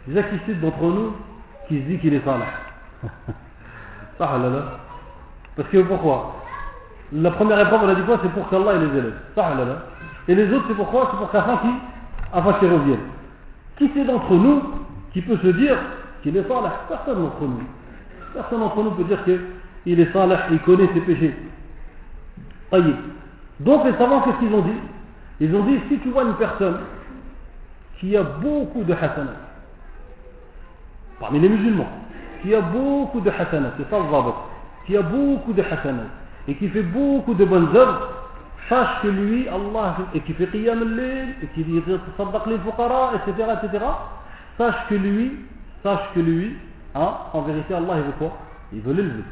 Les activités d'entre nous qui se dit qu'il est salah. Ah là là. Parce que pourquoi? La première épreuve, on a dit quoi? C'est pour qu'Allah les élève. Et les autres, c'est pourquoi C'est pour qu'afin qu'ils afin qu'ils reviennent. Qui c'est d'entre nous qui peut se dire qu'il est salih? Personne d'entre nous. Personne d'entre nous peut dire qu'il est salih, il connaît ses péchés. Donc les savants, qu'est-ce qu'ils ont dit? Ils ont dit, si tu vois une personne qui a beaucoup de hasanat, parmi les musulmans, qui a beaucoup de hasanat, c'est ça le qui a beaucoup de hasanat, et qui fait beaucoup de bonnes œuvres, sache que lui, Allah, et qui fait qiyam al et qui dit les fuqara, etc., etc., sache que lui, sache que lui, hein, en vérité, Allah, il veut quoi? Il veut l'élever.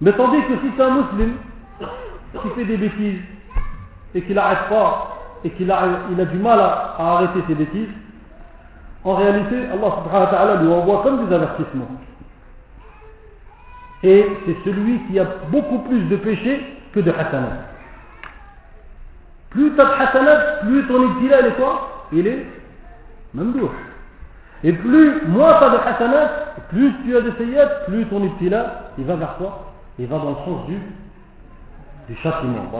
Mais tandis que si c'est un musulman qui fait des bêtises et qu'il n'arrête pas et qu'il a, du mal à, arrêter ses bêtises, en réalité, Allah subhanahu wa ta'ala lui envoie comme des avertissements. Et c'est celui qui a beaucoup plus de péchés que de hasanat. Plus tu as de hasanat, plus ton ibtila il est quoi? Il est Mamdouh. Et plus, moins tu as de hasanat, plus tu as de sayyat, plus ton ibtila, il va vers toi, il va dans le sens du, du châtiment.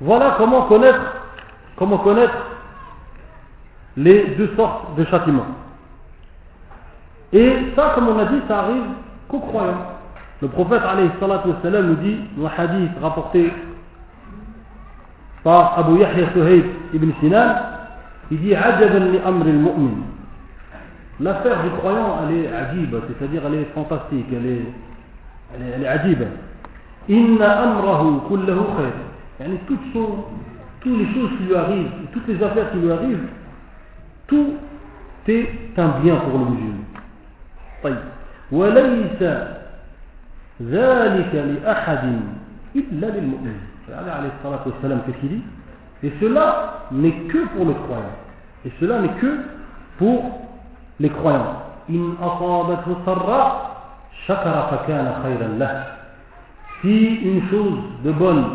Voilà comment connaître, comment connaître les deux sortes de châtiments. Et ça, comme on a dit, ça arrive qu'aux croyants. Le prophète nous dit, dans hadith rapporté par Abu Yahya Suhaib ibn Sinan, il dit. L'affaire du croyant, elle est ajiba, c'est-à-dire elle est fantastique, elle est, elle est, elle. Inna amrahu kullahu khair. Toutes, toutes les choses qui lui arrivent, toutes les affaires qui lui arrivent, tout est un bien pour le musulman. طيب وليس ذلك لأحد إلا للمؤمن عليه الصلاة والسلام qu'est-ce qu'il dit et cela n'est que pour le croyant et cela n'est que pour les croyants إن أصابته سراء شكر فكان خيرا له si une chose de bonne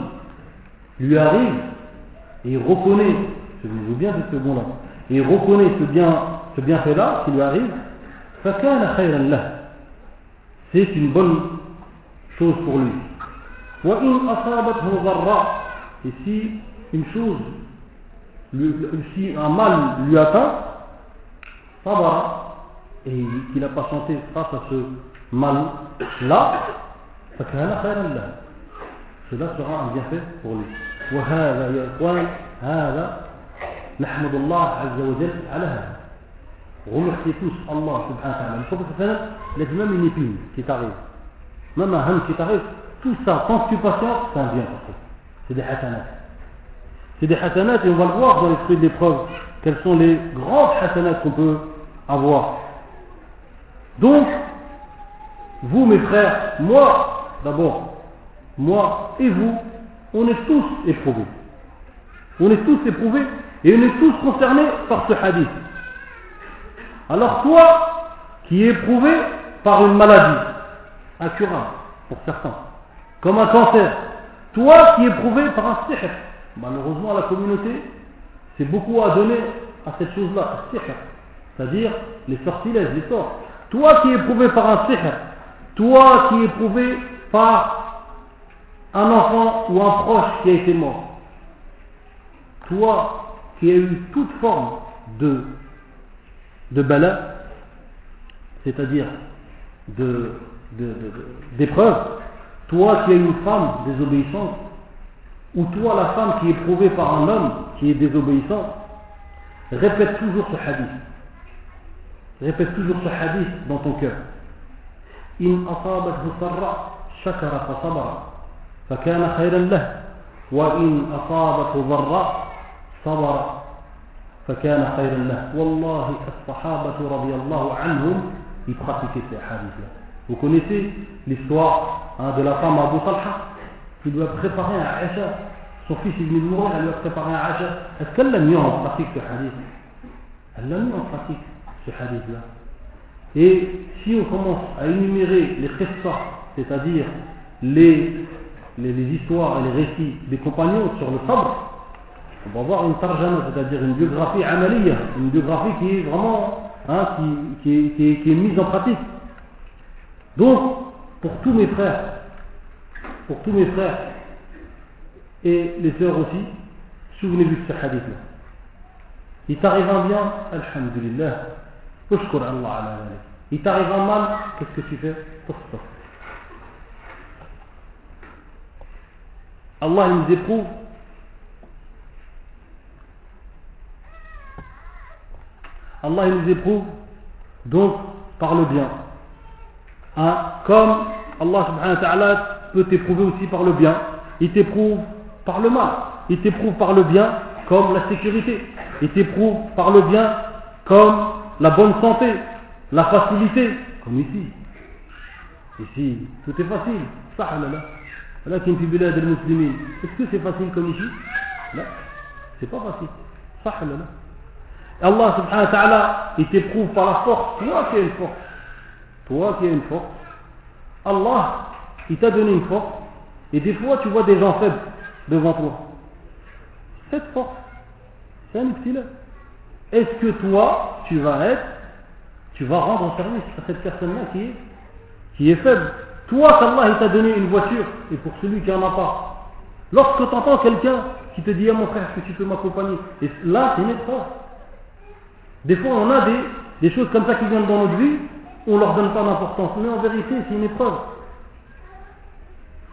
lui arrive et il reconnaît souvenez-vous bien de ce bon là et il reconnaît ce bien ce bienfait là qui lui arrive فكان خيرا له c'est une bonne chose pour lui وإن أصابته ضراء et si une chose si un mal lui atteint صبر et qu'il n'a pas chanté face à ce mal là فكان خيرا له cela sera un bienfait pour lui وهذا يا إخوان هذا نحمد الله عز وجل على هذا remerciez tous Allah subhanahu wa ta'ala. Le prophète dit même une épine qui t'arrive. Même un ham qui t'arrive. Tout ça, tant que tu patientes, c'est un bien pour. C'est des hasanats. C'est des hasanats et on va le voir dans l'esprit de l'épreuve. Quels sont les grands hasanats qu'on peut avoir. Donc, vous mes frères, moi d'abord, moi et vous, on est tous éprouvés. On est tous éprouvés et on est tous concernés par ce hadith. Alors toi, qui es éprouvé par une maladie incurable, pour certains, comme un cancer, toi qui es éprouvé par un sihr, malheureusement la communauté, c'est beaucoup à donner à cette chose-là, c'est-à-dire les sortilèges, les sorts. Toi qui es éprouvé par un sihr, toi qui es éprouvé par un enfant ou un proche qui a été mort, toi qui as eu toute forme de de bala, c'est-à-dire d'épreuve, de, de, toi qui as une femme désobéissante, ou toi la femme qui est prouvée par un homme qui est désobéissant, répète toujours ce hadith. Répète toujours ce hadith dans ton cœur. إن أصابته سراء شكر فصبر فكان خيرا له وإن أصابته ضراء صبر فكان خيرا له والله الصحابة رضي الله عنهم ils pratiquaient ces hadiths-là. Vous connaissez l'histoire hein, de la femme Abu Talha qui doit préparer un Aïcha. Son fils il venait de mourir, elle lui a préparé un Aïcha. Est-ce qu'elle l'a mis en pratique ce hadith Elle l'a mis en pratique ce hadith-là. Et si on commence à énumérer les qissa, c'est-à-dire les, les, les histoires et les récits des compagnons sur le sabre, on va voir une tarjama, c'est-à-dire une biographie amaliya, une biographie qui est vraiment, hein, qui, qui, est, mise en pratique. Donc, pour tous mes frères, pour tous mes frères et les sœurs aussi, souvenez-vous de ce hadith-là. Il t'arrive un bien, alhamdulillah, ushkur Allah ala Il t'arrive un mal, qu'est-ce que tu fais? Allah nous éprouve Allah il nous éprouve donc par le bien. Hein? Comme Allah subhanahu wa ta'ala peut t'éprouver aussi par le bien. Il t'éprouve par le mal. Il t'éprouve par le bien comme la sécurité. Il t'éprouve par le bien comme la bonne santé, la facilité, comme ici. Ici, tout est facile. Est-ce que c'est facile comme ici? Non, c'est pas facile. Allah subhanahu wa ta'ala, il t'éprouve par la force, toi qui as une force. Toi qui as une force. Allah, il t'a donné une force. Et des fois, tu vois des gens faibles devant toi. Cette force, C'est un ibtila. Est-ce que toi, tu vas être, tu vas rendre service à cette personne-là qui est, faible? Toi, qu'Allah t'a donné une voiture, et pour celui qui n'en a pas, lorsque tu entends quelqu'un qui te dit à mon frère, est-ce que tu peux m'accompagner? Et là, c'est une épreuve. Des fois, on a des, choses comme ça qui viennent dans notre vie, on ne leur donne pas d'importance. Mais en vérité, c'est une épreuve.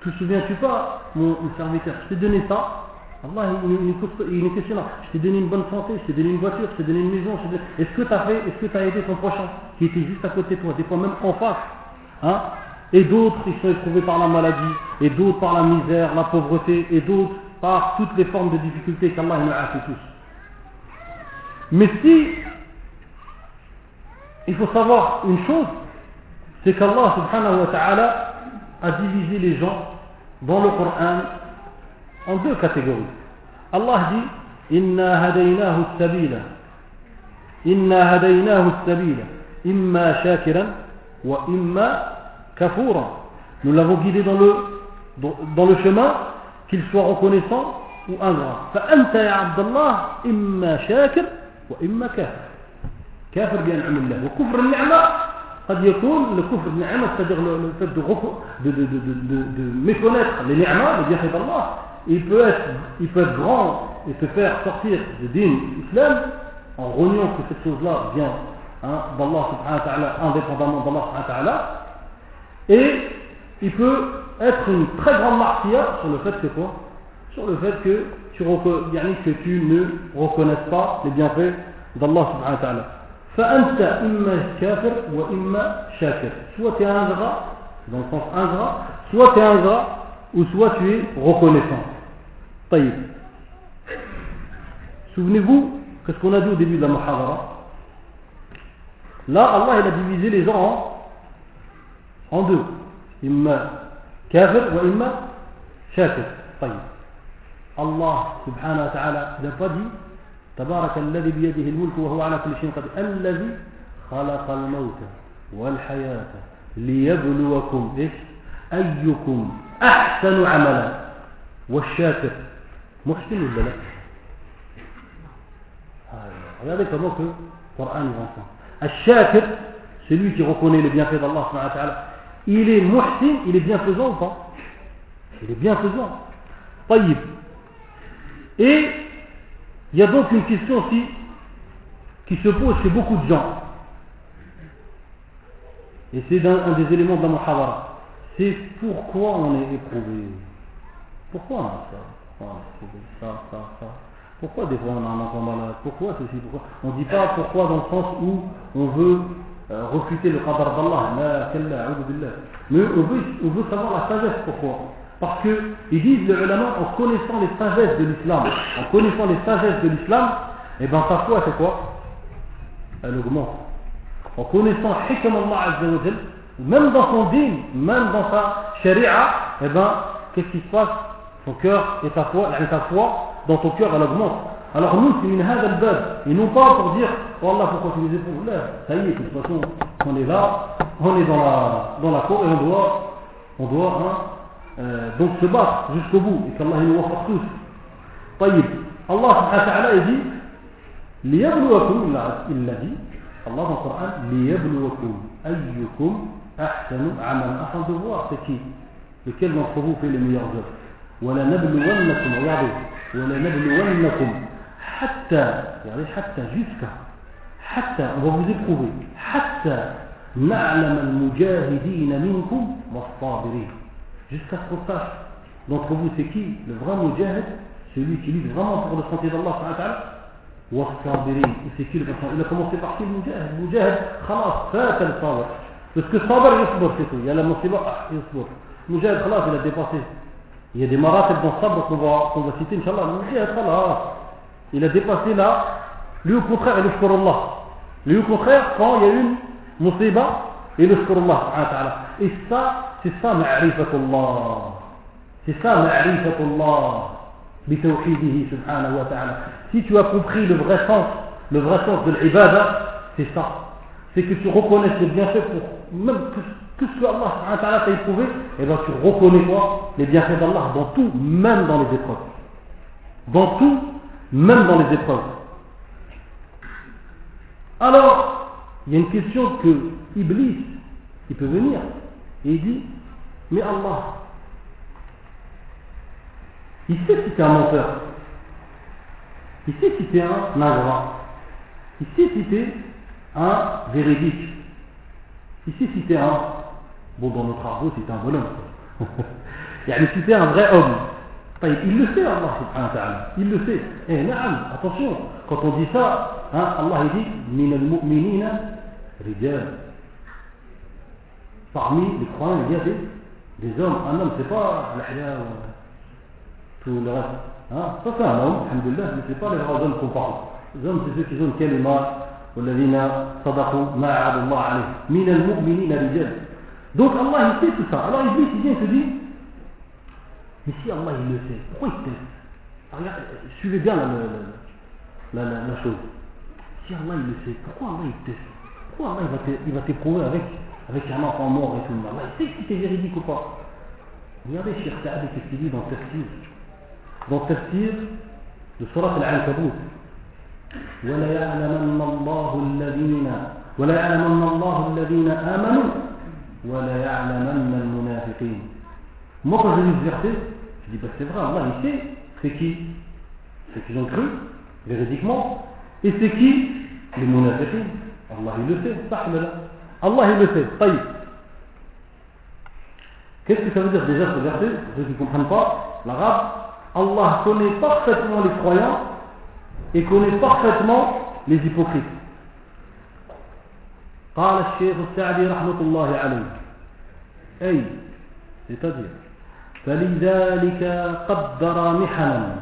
Te souviens-tu pas, mon, serviteur, je t'ai donné ça. Allah, il, est questionnaire. Je t'ai donné une bonne santé, je t'ai donné une voiture, je t'ai donné une maison. Est-ce que tu as fait, est-ce que tu as aidé ton prochain qui était juste à côté de toi, des fois même en face hein? Et d'autres, ils sont éprouvés par la maladie, et d'autres par la misère, la pauvreté, et d'autres par toutes les formes de difficultés qu'Allah nous a fait tous. Mais si il faut savoir une chose, c'est qu'Allah subhanahu wa ta'ala a divisé les gens dans le Coran en deux catégories. Allah dit Inna hadaynahu sabila. Inna hadaynahu sabila. Imma shakiran wa imma kafura. Nous l'avons guidé dans le, dans le chemin, qu'il soit reconnaissant ou ingrat. فأنت يا عبد الله إما شاكر وإما كافر. كافر بأنعم الله وكفر النعمة قد يكون le kufr النعمة c'est-à-dire le, fait de, de, de, de, de méconnaître les ni'mas, les bienfaits d'Allah il peut être, il peut être grand et te faire sortir du din islam en reniant que cette chose-là vient hein, d'Allah subhanahu wa ta'ala, indépendamment d'Allah subhanahu wa ta'ala. Et il peut être une très grande martyr sur le fait que quoi Sur le fait que tu, que tu ne reconnaisses pas les bienfaits d'Allah subhanahu wa ta'ala. فأنت إما كافر وإما شاكر soit tu es ingrat dans le sens ingrat soit tu es ingrat ou soit tu es reconnaissant طيب souvenez-vous que ce qu'on a dit au début de la muhadara là Allah il a divisé les gens en, en deux imma kafir wa imma shakir طيب Allah subhanahu wa ta'ala n'a pas dit تبارك الذي بيده الملك وهو على كل شيء قدير. الذي خلق الموت والحياة ليبلوكم إيش؟ أيكم أحسن عملا. والشاكر. محسن ولا لا؟ هذا موقف قرآني الشاكر celui qui reconnaît les bienfaits d'Allah il est muhsin, il est bienfaisant ou pas il est bienfaisant. طيب. Et Il y a donc une question aussi qui se pose chez beaucoup de gens. Et c'est un, des éléments de la. C'est pourquoi on est éprouvé. Pourquoi on a ça? Ça. Pourquoi des fois on a un enfant malade? Pourquoi ceci? Pourquoi? On ne dit pas pourquoi dans le sens où on veut euh, refuter le qadar d'Allah. Mais on veut, on veut savoir la sagesse pourquoi. Parce qu'ils disent les ulama en connaissant les sagesses de l'islam, en connaissant les sagesses de l'islam, et eh bien ta foi c'est quoi? Elle augmente. En connaissant Hikam Allah même dans son din, même dans sa sharia, et eh bien qu'est-ce qui se passe? Ton cœur et ta foi, et ta foi dans ton cœur elle augmente. Alors nous c'est une hada al-bad, et non pas pour dire Oh Allah tu les éprouves là Ça y est, de toute façon on est là, on est dans la, dans la cour et on doit, on doit hein, دونك سي باس جوسكو بو الله يوفق تونس طيب الله سبحانه وتعالى يزيد ليبلوكم الذي الله القرآن ليبلوكم أيكم أحسن عمل اخذ هو اعطيكي الكلمة الخبو في لم يغضب ولا نبلونكم يعني ولا نبلونكم حتى يعني حتى جيسكا حتى وبذكره حتى نعلم المجاهدين منكم والصابرين. Jusqu'à ce qu'on sache d'entre vous c'est qui le vrai mujahid, celui qui lutte vraiment pour le santé d'Allah et c'est qui le patient Il a commencé par qui le mujahid Le mujahid, khalas, fat le sabr. Parce que sabr, yasbur, c'est tout. Il y a la musiba, ah, yasbur. Le mujahid, khalas, il a dépassé. Il y a des maratib dans sabr qu'on va, qu'on va citer, Inch'Allah. Le mujahid, khalas. Il a dépassé là. Lui, au contraire, il est Allah. Lui, au contraire, quand il y a une musiba, il est Allah. Et ça, c'est ça ma'rifatullah. C'est ça ma'rifatullah. Bitawhidihi subhanahu wa ta'ala. Si tu as compris le vrai sens, le vrai sens de l'ibada, c'est ça. C'est que tu reconnais les bienfaits pour même tout ce que Allah t'a éprouvé, et bien tu reconnais quoi Les bienfaits d'Allah dans tout, même dans les épreuves. Dans tout, même dans les épreuves. Alors, il y a une question que Iblis, il peut venir, et il dit, mais Allah, il sait si tu es un menteur, il sait si tu es un ingrat, il sait si tu es un véridique, il sait si tu es un, bon dans notre argot c'est un bonhomme, il si tu es un vrai homme, il le sait Allah subhanahu wa ta'ala, il le sait, eh naam, attention, quand on dit ça, hein, Allah il dit, min al-mu'minina parmi les croyants il y a des, des hommes, un homme c'est pas l'ahya tout le reste. Hein? Ça c'est un homme, alhamdulillah, mais c'est pas les vrais hommes qu'on parle. Les hommes c'est ceux qui ont le kalima, والذين صدقوا ما عاد الله عليه من المؤمنين رجال donc Allah il sait tout ça alors Iblis il vient se dit mais si Allah il le sait pourquoi il teste regarde suivez bien la, la, la, la, chose si Allah il le sait pourquoi Allah il teste pourquoi Allah il va t'éprouver avec avec un enfant mort et tout Allah il sait si c'est véridique ou pas regardez Cheikh Saad qu'est-ce qu'il dit dans Tafsir dans Tafsir de Surat Al-Ankabut وليعلمن الله الذين وليعلمن الله الذين آمنوا وليعلمن المنافقين Moi quand je lis ce verset, je dis bah c'est vrai, Allah il sait c'est qui Ceux qui ont cru, véridiquement. Et c'est qui Les munafiqin. Allah il le sait, Allah il Le sait. طيب. Qu'est-ce que ça veut dire déjà ce verset ceux qui ne comprennent pas l'arabe, Allah connaît parfaitement les croyants et connaît parfaitement les hypocrites. قال الشيخ السعدي رحمة الله عليه أي c'est-à-dire فلذلك قدر محنا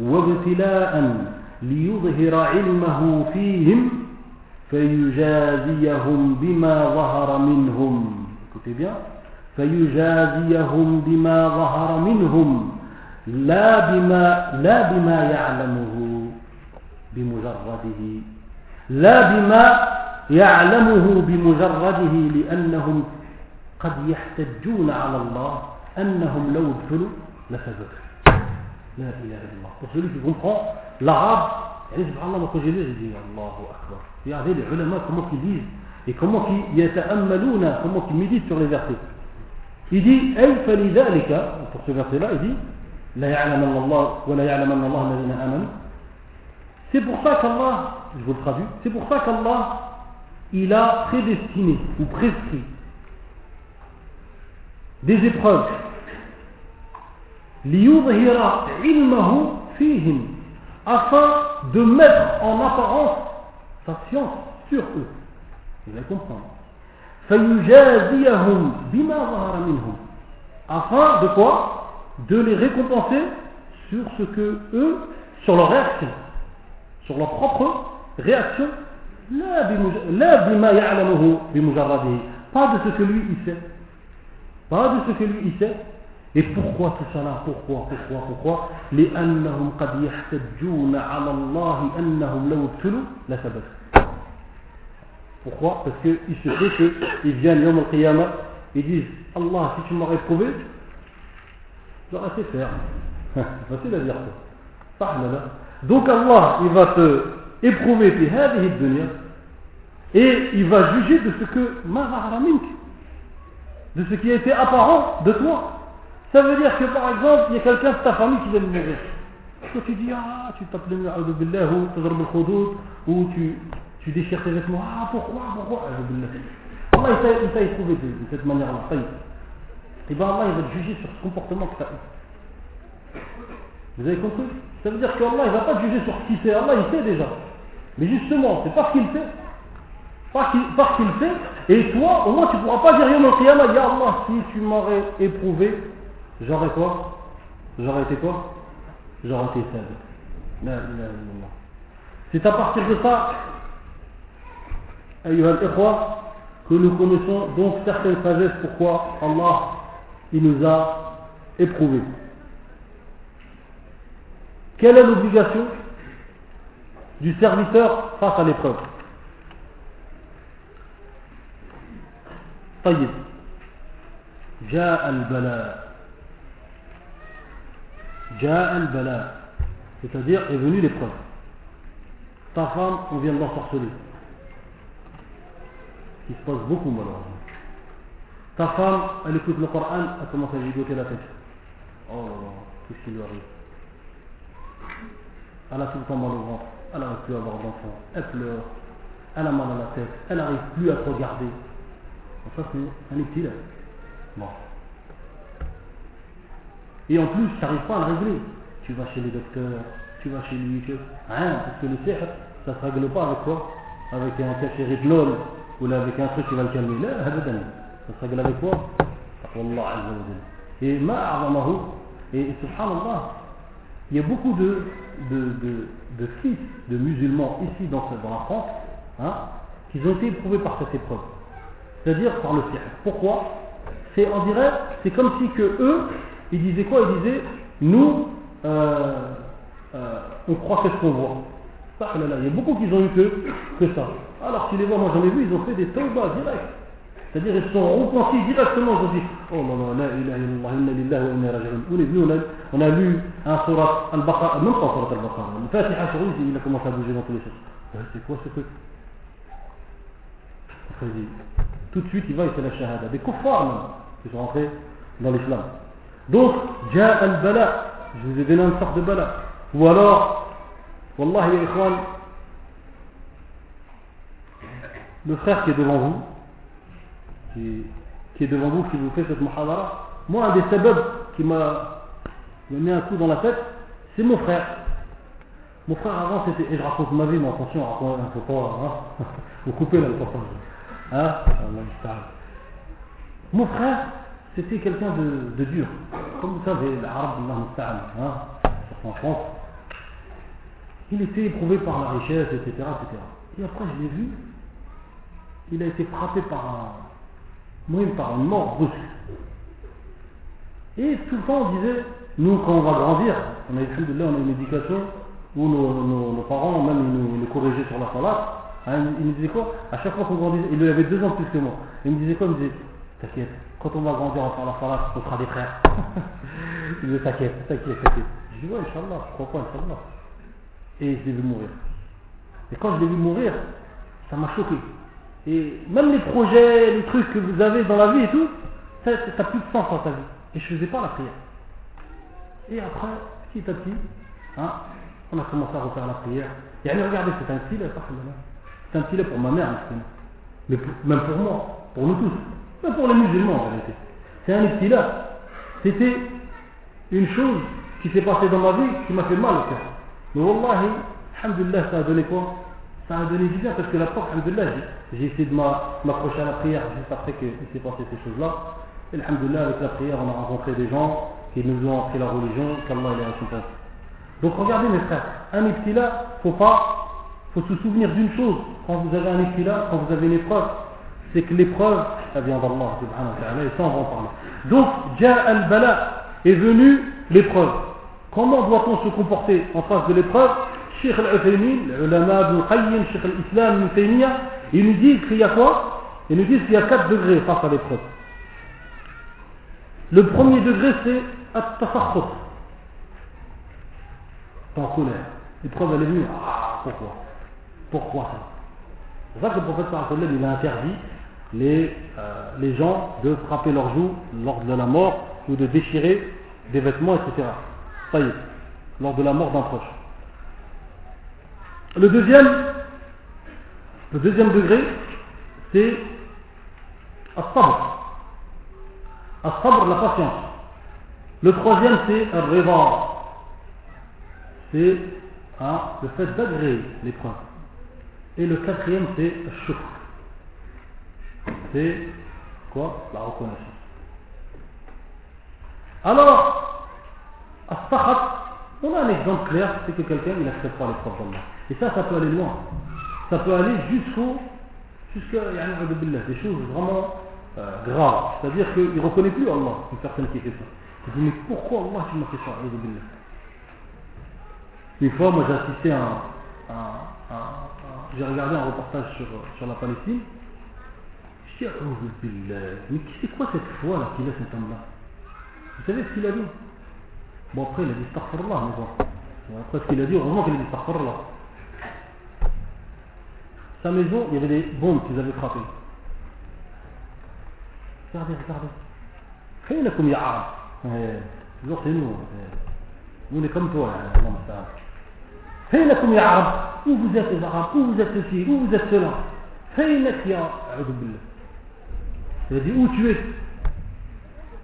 وابتلاء ليظهر علمه فيهم فيجازيهم بما ظهر منهم. فيجازيهم بما ظهر منهم. لا بما لا بما يعلمه بمجرده. لا بما يعلمه بمجرده لأنهم قد يحتجون على الله أنهم لو ادخلوا لفزوا لا إله إلا الله. Pour celui qui comprend quand j'ai lu j'ai dit Allahu Akbar Regardez les ulama, comment ils disent et comment ils comment ils méditent sur les versets. Il dit, pour ce verset-là, il dit, c'est pour ça qu'Allah, je vous le traduis, c'est pour ça qu'Allah, il a prédestiné ou prescrit des épreuves. Afin de mettre en apparence sa science sur eux. Il va comprendre. afin de quoi? De les récompenser sur ce que eux, sur leur réaction sur leur propre réaction. Pas de ce que lui il sait. Pas de ce que lui il sait et pourquoi tout ça là pourquoi pourquoi pourquoi لأنهم قد يحتجون على الله أنهم لو ابتلوا لثبت pourquoi parce qu'il se fait qu'ils viennent Yom al-Qiyamah ils disent Allah si tu m'aurais prouvé j'aurais fait faire c'est facile à dire ça donc Allah, il va te éprouver et il va juger de ce que de ce qui a été apparent de toi. Ça veut dire que par exemple, il y a quelqu'un de ta famille qui vient de mourir. Toi tu dis, ah, tu tapes le mur ou ou tu, tu déchires tes vêtements, ah, pourquoi, pourquoi? Allah, il t'a éprouvé de, de, cette manière-là. Et bien Allah, il va te juger sur ce comportement que tu as eu. Vous avez compris? Ça veut dire qu'Allah, il ne va pas juger sur qui c'est. Allah, il sait déjà. Mais justement, c'est parce qu'il sait. Parce qu'il sait. Et toi, au moins, tu ne pourras pas dire Yom al-Qiyamah, Allah, si tu m'aurais éprouvé, j'aurais quoi J'aurais été quoi J'aurais été sad. C'est à partir de ça, que nous connaissons donc certaines sagesses pourquoi Allah il nous a éprouvés. Quelle est l'obligation du serviteur face à l'épreuve طيب جاء البلاء bala, c'est-à-dire est venue l'épreuve. Ta femme, on vient de l'ensorceler. Il se passe beaucoup malheureusement. Ta femme, elle écoute le Coran, elle commence à gigoter la tête. Oh qu'est-ce qui lui arrive? Elle a tout le temps mal au ventre, elle n'arrive plus à avoir d'enfant, elle pleure, elle a mal à la tête, elle n'arrive plus à te regarder. Ça, c'est un utile. Bon. Et en plus, tu n'arrives pas à le régler. Tu vas chez les docteurs, tu vas chez lui, que... Rien, parce que le sihr, ça ne se règle pas avec quoi? Avec un cachet de l'ol, ou avec un truc qui va le calmer. Ça se règle avec quoi? Wallah Et ma'a'zamahu, et subhanallah, il y a beaucoup de, fils de musulmans ici dans, dans la France, hein, qui ont été éprouvés par cette épreuve. C'est-à-dire par le sihr. Pourquoi? C'est, on dirait, c'est comme si eux, ils disaient quoi? Ils disaient, nous, euh, euh, on croit que ce qu'on voit. Il y a beaucoup qui ont eu que, que ça. Alors tu les vois, moi j'en ai vu, ils ont fait des tawbas direct. C'est-à-dire ils sont repentis directement, ils ont dit Oh non, non, la ilaha illallah, inna lillahi wa inna. On est venu, on a, lu un surat al-Baqarah, même pas surat al-Baqarah, le il a commencé à bouger dans tous les sens. C'est quoi ce truc? Tout de suite, il va, il fait la shahada. Des kuffars même, qui sont rentrés dans l'islam. Donc, ja al-bala, je vous ai donné une sorte de bala. Ou alors, Wallah, ya ikhwan, le frère qui est devant vous, qui, est devant vous, qui vous fait cette muhadara, moi, un des sababs qui m'a mis un coup dans la tête, c'est mon frère. Mon frère avant, c'était, et je raconte ma vie, mais attention, il ne faut pas, hein, vous coupez là le Hein Mon frère, c'était quelqu'un de, de, dur. Comme vous savez, l'arabe, hein, en France, il était éprouvé par la richesse, etc. etc. Et après, je l'ai vu, il a été frappé par un, même par une mort brusque. Et tout le temps, on disait, nous, quand on va grandir, on a écrit de là, on a éducation où nos, parents, même, ils nous, corrigeaient sur la salat. Hein, ils nous disaient quoi? À chaque fois qu'on grandissait, il avait deux ans plus que moi. Il me disait quoi? Il me disait, t'inquiète, quand on va grandir, on va faire la salat, on sera des frères. il me t'inquiète, t'inquiète, t'inquiète. Je dis, ouais, Inch'Allah, pourquoi pas, Inch'Allah et je l'ai vu mourir. Et quand je l'ai vu mourir, ça m'a choqué. Et même les projets, les trucs que vous avez dans la vie et tout, ça n'a plus de sens dans ta vie. Et je ne faisais pas la prière. Et après, petit à petit, hein, on a commencé à refaire la prière. Et allez, regardez, c'est un filet, c'est un filet pour ma mère, mais même pour moi, pour nous tous, même pour les musulmans en réalité. C'est un filet. C'était une chose qui s'est passée dans ma vie qui m'a fait mal au cœur. Mais Wallahi, Alhamdulillah, ça a donné quoi? Ça a donné du bien parce que la porte, Alhamdulillah, j'ai essayé de m'approcher à la prière juste après qu'il s'est passé ces choses-là. Et Alhamdulillah, avec la prière, on a rencontré des gens qui nous ont appris la religion, qu'Allah les récompense. Donc regardez mes frères, un ibtila, faut pas, faut se souvenir d'une chose. Quand vous avez un ibtila, quand vous avez une épreuve, c'est que l'épreuve, elle vient d'Allah subhanahu wa ta'ala, et ça en parler. Donc, ja al-bala est venu l'épreuve. Comment doit-on se comporter en face de l'épreuve? Cheikh al-Uthaymin, l'ulama Ibn Qayyim, Cheikh al-Islam, Ibn ils nous disent qu'il y a quoi? Ils nous disent qu'il y a quatre degrés face à l'épreuve. Le premier degré, c'est at-tafakhut. en colère. L'épreuve, elle est venue. Ah, pourquoi? Pourquoi ça? C'est pour ça que le prophète il a interdit les, euh, les gens de frapper leurs joues lors de la mort ou de déchirer des vêtements, etc lors de la mort d'un proche. Le deuxième, degré, c'est As-Sabr. As-Sabr, la patience. Le troisième, c'est Al-Rida. C'est hein, le fait d'agréer l'épreuve. Et le quatrième, c'est Shukr. C'est quoi La reconnaissance? Alors, on a un exemple clair, c'est que quelqu'un il n'accepte pas l'épreuve d'Allah. Et ça, ça peut aller loin. Ça peut aller jusqu'au jusqu'à des choses vraiment euh, graves. C'est-à-dire qu'il ne reconnaît plus Allah, une personne qui fait ça. Il dit, mais pourquoi Allah tu m'as fait ça Une fois, moi j'ai assisté à un, j'ai regardé un reportage sur, sur la Palestine. Je dis, mais c'est quoi cette foi là qu'il a cet homme-là Vous savez ce qu'il a dit Bon, après, il a dit Astaghfirullah, mais bon. Après ce qu'il a dit, heureusement qu'il a dit Astaghfirullah. Sa maison, il y avait des bombes qu'ils avaient frappées. Regardez, regardez. فينكم يا عرب toujours c'est nous on est comme toi فينكم يا عرب où vous êtes les arabes où vous êtes ceci où vous êtes cela فينك يا أعوذ بالله il a dit où tu es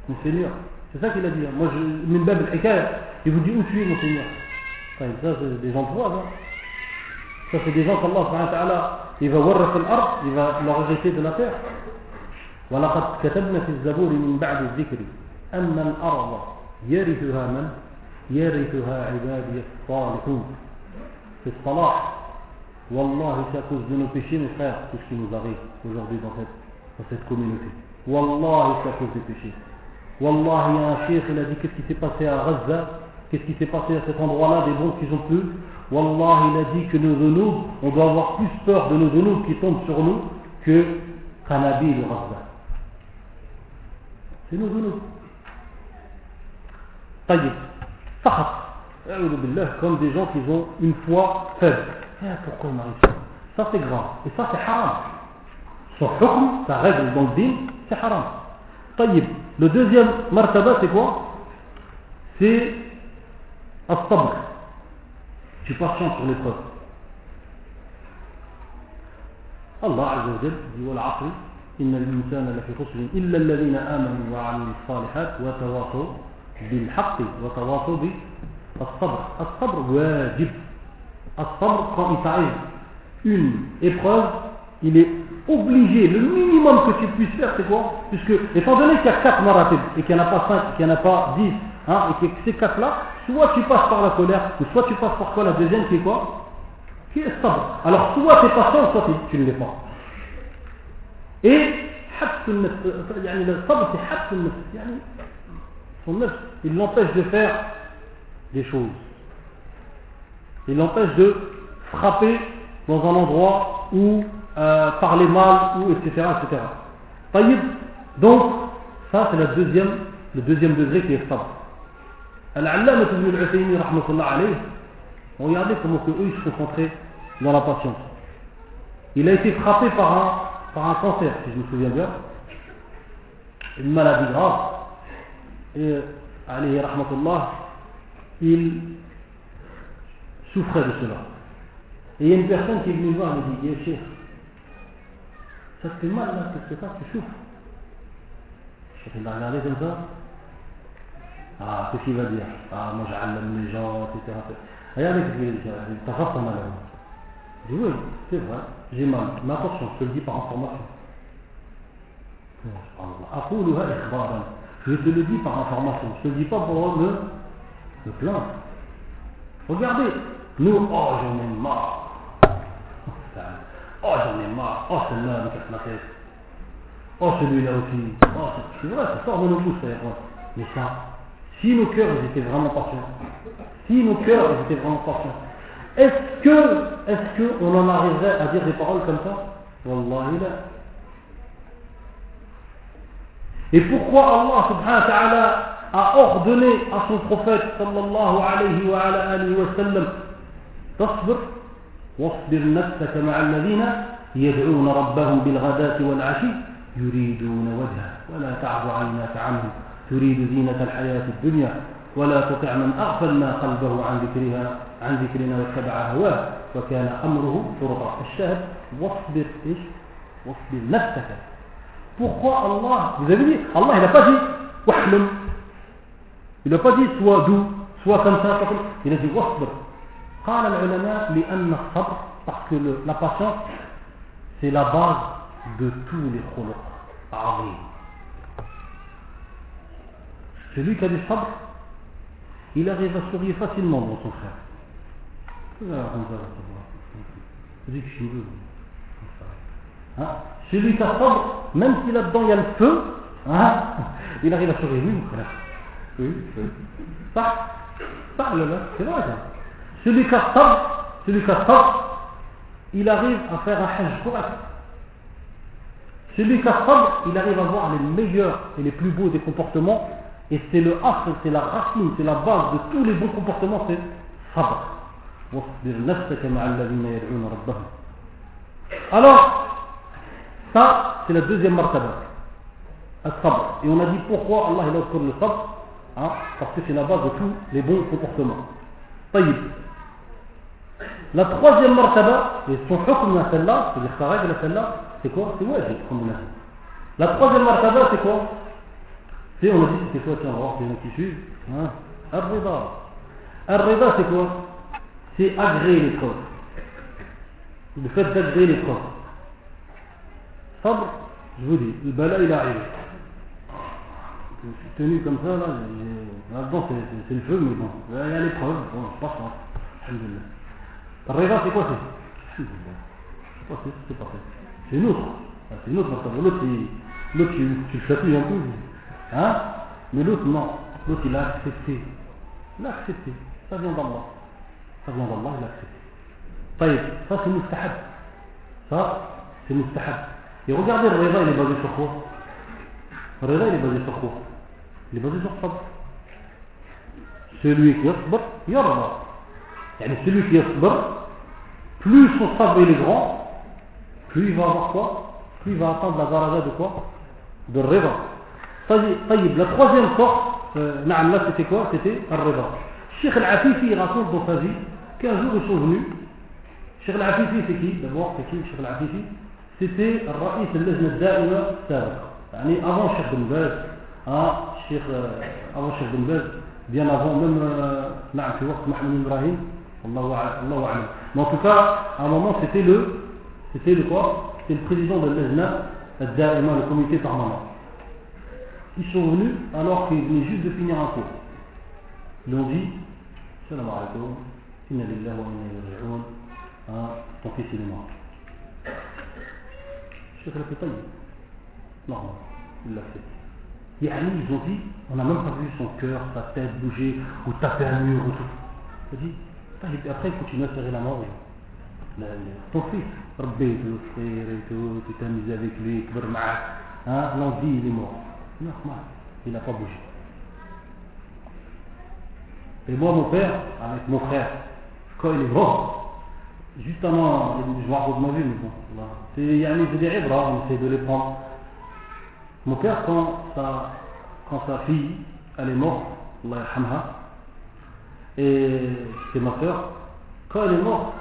mon Seigneur c'est ça qu'il a dit moi je من باب الحكاية il vous dit où tu es mon Seigneur طيب ça c'est des gens de foi ça c'est des gens qu'Allah subhanahu wa ta'ala il va ورث الأرض il va leur hériter de la terre ولقد كتبنا في الزبور من بعد الذكر أن الأرض يرثها من يرثها عبادي الصالحون في الصلاح والله c'est à cause de nos péchés mes frères tout ce qui nous arrive aujourd'hui dans cette, dans cette communauté. Wallah, c'est à cause des péchés. Wallah, il y a un il a dit qu'est-ce qui s'est passé à Gaza, qu'est-ce qui s'est passé à cet endroit-là, des bons qu'ils ont plus? Wallah, il a dit que nos zonos, on doit avoir plus peur de nos zonos qui tombent sur nous que Hanabi et le Gaza. C'est nos zonos. Taïd, Sahab, comme des gens qui ont une foi faible. Ah, pourquoi on Ça, c'est grave. Et ça, c'est haram. Son hukm sa règle dans le din c'est haram طيب le deuxième martaba c'est quoi c'est الصبر tu patientes sur l'épreuve الله عز وجل dit والعصر إن الإنسان لفي خسر إلا الذين آمنوا وعملوا الصالحات وتواصوا بالحق وتواصوا بالصبر الصبر واجب الصبر quand il t'arrive une épreuve il est obligé, le minimum que tu puisses faire, c'est quoi? Puisque, étant donné qu'il y a 4 maratib, et qu'il n'y en a pas 5, qu'il n'y en a pas dix hein, et que ces 4-là, soit tu passes par la colère, ou soit tu passes par quoi? La deuxième c'est quoi? Qui est stable. Alors, soit tu es patient, soit tu ne l'es pas. Et, euh, le c'est son il l'empêche de faire des choses. Il l'empêche de frapper dans un endroit où euh, parler mal, ou etc. etc. Donc, ça c'est le deuxième, le deuxième degré qui est sabr. Al-Allama ibn al-Uthaymi, regardez comment que eux ils se concentraient dans la patience. Il a été frappé par un, cancer, si je me souviens bien, une maladie grave, et alayhi rahmatullah, il souffrait de cela. Et il y a une personne qui est venue voir et lui dit, Cheikh, ça te fait mal là, quelque part, tu souffres. Il va regarder comme ça. Ah, qu'est-ce qu'il va dire? Ah, moi j'allame les gens, etc. Regardez ce qu'il dit, t'as pas ton mal à. Je dis oui, c'est vrai, j'ai mal. Mais attention, je te le dis par information. Je te le dis par information, je te le dis pas pour me, me plaindre. Regardez, nous, oh j'en ai marre. Oh, j'en ai marre. Oh, celle-là, me casse la tête. Oh, celui-là aussi. Oh, c'est vrai, ça sort de nos bouches, Mais ça, si nos cœurs étaient vraiment patients, si nos cœurs étaient vraiment patients, est-ce que, est-ce qu'on en arriverait à dire des paroles comme ça? Wallahi. Et pourquoi Allah subhanahu wa ta'ala a ordonné à son prophète sallallahu wa alayhi wa sallam واصبر نفسك مع الذين يدعون ربهم بالغداة والعشي يريدون وجهه. ولا تعد عيناك عنهم تريد زينة الحياة الدنيا. ولا تطع من أغفلنا قلبه عن ذكرها عن ذكرنا واتبع هواه. وكان أمره فرطا الشاهد. واصبر إيش؟ واصبر نفسك. Pourquoi Allah Vous avez dit, Allah il n'a pas dit wahlum. Il n'a pas dit sois doux, sois comme ça. Il a dit. قال العلماء لأن الصبر parce que le, la patience c'est la base de tous les khuluq azim. Celui qui a du sabr, il arrive à sourire facilement dans son frère. Hein? Celui qui a sabr, même si là-dedans il y a le feu, hein, il arrive à sourire. Oui, frère. Oui, ça, ça, là, c'est vrai ça. Celui qui a sabr, celui qui a sabr, il arrive à faire un hajj correct. Celui qui a sabr, il arrive à voir les meilleurs et les plus beaux des comportements. Et c'est le asr, c'est la racine, c'est la base de tous les bons comportements, c'est sabr. Alors, ça, c'est la deuxième martaba. sabr. Et on a dit pourquoi Allah il a le sabr hein, Parce que c'est la base de tous les bons comportements. طيب. la troisième martaba, et son hukm à celle-là, c'est-à-dire sa règle à celle-là, c'est quoi C'est wajib, comme on a. La troisième martaba, c'est quoi C'est, on a dit, c'est quoi Tiens, on va voir gens qui suivent. Hein Ar-rida. C'est quoi C'est agréer les preuves. Le fait d'agréer les preuves. Sabr, je vous dis, le bala il arrive. Je suis tenu comme ça, là, là-dedans c'est le feu, mais bon, il y a l'épreuve, bon, je passe pas. Alhamdulillah. Rida, c'est quoi c'est C'est pas c'est parfait. C'est une autre. Ah, c'est une autre L'autre, l'autre tu, tu le chatouilles un peu. Hein Mais l'autre, non. L'autre, il a accepté. Il a accepté. Ça vient d'Allah. Ça vient d'Allah, il a accepté. Ça, c'est mustahab. Ça, c'est mustahab. Et regardez, le rida, il est basé sur quoi Le rida, il est basé sur quoi Il est basé sur sabr. Celui qui yasbar, yarda. Yani celui qui yasbar, plus son sabr il est grand, plus il va avoir quoi Plus il va attendre la daraja de quoi De rida. La troisième sorte, euh, là c'était quoi C'était le rida. Cheikh Al-Afifi raconte dans sa vie qu'un jour ils sont venus. Cheikh Al-Afifi c'est qui D'abord c'est qui Cheikh Al-Afifi C'était اللجنة الدائمة السابق يعني avant Cheikh Ben Baz hein, euh, avant Cheikh Ben Baz bien avant même euh, نعم محمد إبراهيم الله أعلم mais en tout cas à un moment c'était le c'était le quoi? C'était le président de l'Ezna, le comité permanent. Ils sont venus alors qu'ils venaient juste de finir un cours. Ils ont dit Salam alaikum, inna lillah wa inna ilayhi hein, ton fils il est mort. Cheikh al Non, il l'a fait. ils ont dit, on n'a même pas vu son cœur, sa tête bouger, ou taper un mur ou tout. Il a dit, après il continue à serrer la mort. ton fils, ربيته صغيرته tu t'amuses avec lui كبر معك hein l'envie il est mort normal il n'a pas bougé et moi mon père avec mon frère quand il est mort juste avant je me rappelle de ma vie mais bon c'est des ibra on essaie de les prendre mon père quand sa, quand sa fille elle est morte Allah et c'est ma soeur quand elle est morte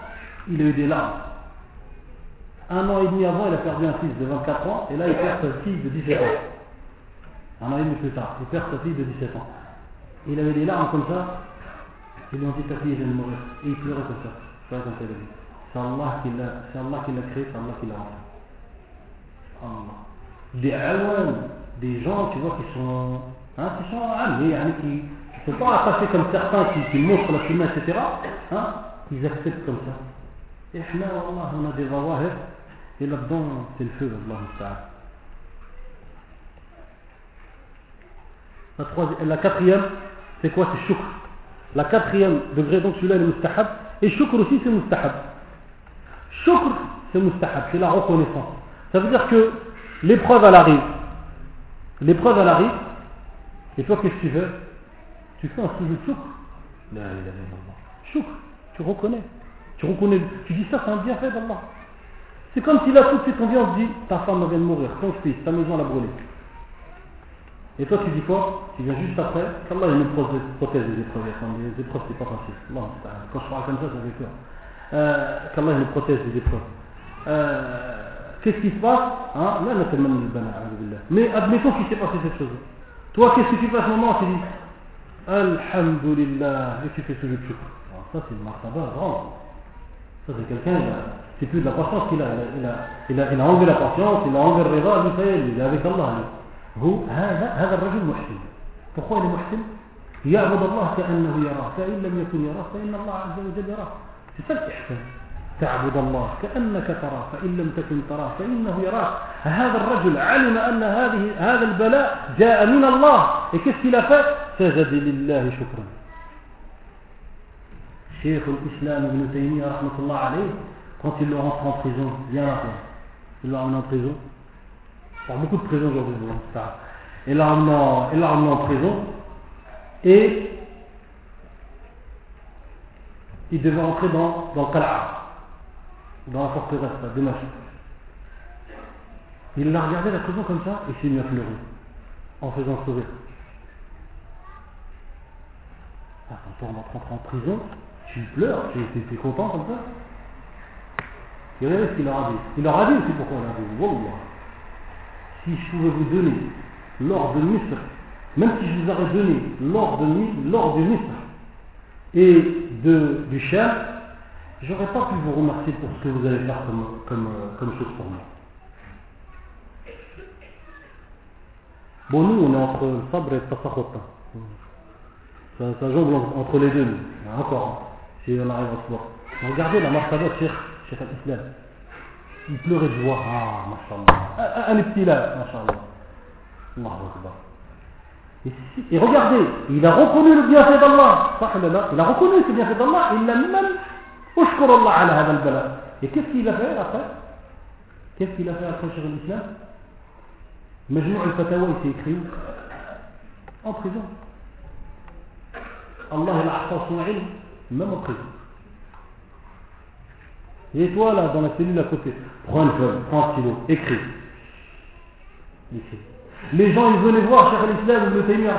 il a eu des larmes un an et demi avant, il a perdu un fils de 24 ans, et là, il perd sa fille de 17 ans. Un an et demi plus tard, il perd sa fille de 17 ans. il avait des larmes comme ça, ils lui ont dit ta fille vient de mourir. Et il pleurait comme ça. C'est Allah qui l'a créé, c'est Allah qui l'a rendu. Allah. Des awan, des gens, tu vois, qui sont, hein, qui sont amis, hein, qui ne sont pas attachés comme certains qui, montrent la fumée, etc. Hein, ils acceptent comme ça. Et on a des zawahir et là-dedans, c'est le feu, Allah La, la quatrième, c'est quoi C'est shukr. La quatrième degré, donc celui-là, est mustahab. Et shukr aussi, c'est mustahab. Shukr, c'est mustahab, c'est la reconnaissance. Ça veut dire que l'épreuve, elle arrive. L'épreuve, elle arrive. Et toi, qu'est-ce que tu fais Tu fais un sujet de shukr. La Shukr, tu reconnais. Tu reconnais, tu dis ça, c'est un bienfait d'Allah. C'est comme si là tout de suite on vient, on dit ta femme vient de mourir, ton fils, ta maison elle a brûlé. Et toi tu dis quoi? Tu viens juste après, qu'Allah il nous protège des épreuves. Les épreuves c'est pas facile. Bon, quand je parle comme ça, ça fait peur. Euh, Qu'Allah il nous protège des épreuves. Euh, Qu'est-ce qui se passe? Hein? Là, Mais admettons qu'il s'est passé cette chose. Toi, qu'est-ce que tu fais à ce moment? Tu dis Alhamdulillah, et tu fais ce jeu de Ça, c'est une martaba grande. Ça, c'est quelqu'un, c'est plus de la patience qu'il a. Il a, il, a, il a enlevé la patience, il a enlevé le rida, lui, ça il est avec Allah. هو هذا هذا الرجل محسن. Pourquoi il est محسن يعبد الله كأنه يراه فإن لم يكن يراه فإن الله عز وجل يراه. C'est ça l'ihsan. تعبد الله كأنك تراه فإن لم تكن تراه فإنه يراك هذا الرجل علم أن هذه هذا البلاء جاء من الله et qu'est-ce qu'il a fait سجد لله شكرا شيخ الإسلام ابن تيمية رحمة الله عليه quand il le rentre en prison, bien là, il l'a emmené en prison. Il y a beaucoup de prisons aujourd'hui, ça. Il l'a emmené, emmené, en prison et il devait entrer dans, dans le Qala'a, dans la forteresse de Damas. Il l'a regardé la prison comme ça et s'est mis à pleurer. en faisant sourire. quand on rentre en prison, tu pleures, tu es, content comme ça? Et regardez ce qu'il leur a dit. Il leur a dit aussi pourquoi il a dit. Wallah, si je pouvais vous donner l'or de Misr, même si je vous aurais donné l'or de l'or et de, du chien, j'aurais pas pu vous remercier pour ce que vous allez faire comme, comme, comme chose pour moi. Bon, nous, on est entre sabre et le. Ça, ça entre les deux. Encore, si on arrive. Regardez la martaba Cheikh, Cheikh al-Islam. Il pleurait de joie. Ah, mashallah. Un petit là, mashallah. Allahu Akbar. Et, regardez, il a reconnu le bienfait d'Allah. Il a reconnu ce bienfait d'Allah. Il l'a même Ushkur Allah ala hada al-bala. Et qu'est-ce qu'il a fait après? Qu'est-ce qu'il a fait après Cheikh l'Islam Majmou al-Fatawa, il s'est écrit où? En prison. Allah il a son ilm, même en prison. Et toi là, dans la cellule à côté, prends une feuille, prends un stylo, écris. Les gens, ils venaient voir Cheikh l'Islam, le Taymiyyah,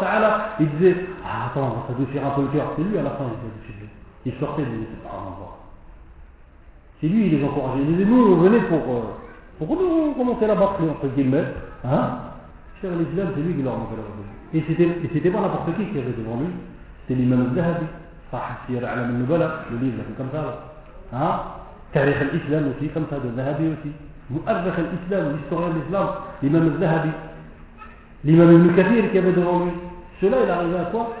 ta'ala, ils disaient, ah attends, ça faire un peu le cœur. C'est lui à la fin, il il sortait, il disait, ah, on va. C'est lui, il les encourageait. Il disait, nous, on venait pour, euh, pour nous commencer la batterie, entre guillemets. Hein Cheikh l'Islam, c'est lui qui leur montait la batterie. Et c'était pas n'importe qui qui avait devant lui. الإمام الذهبي صاحب سير من النبلاء يليف لكن كم ثابت ها؟ تاريخ الإسلام وفي كم ثابت الذهبي وفي؟ مؤرخ الإسلام ويستغل الإسلام الإمام الذهبي الإمام ابن كثير qui avait devant lui cela il أبو à quoi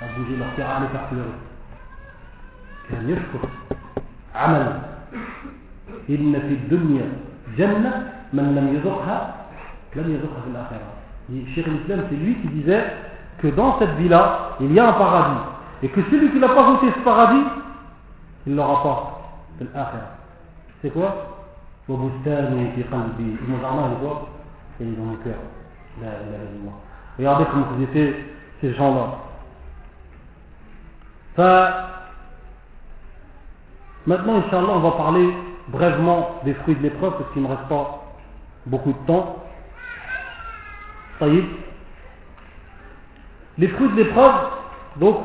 à bouger كان يشكر. عملا إن في الدنيا جنة من لم يذقها لم يذقها في الآخرة. الشيخ الإسلام في lui qui disait que dans cette vie-là il y a un paradis et que celui qui n'a pas goûté ce paradis il ne l'aura pas في الآخرة c'est quoi وبستان في قلبي mon jardin il est quoi il est dans mon cœur la ilaha illallah regardez comment vous étaient ces gens-là Maintenant, Inch'Allah, on va parler brièvement des fruits de l'épreuve parce qu'il ne me reste pas beaucoup de temps. Taïb. Les fruits de l'épreuve, donc,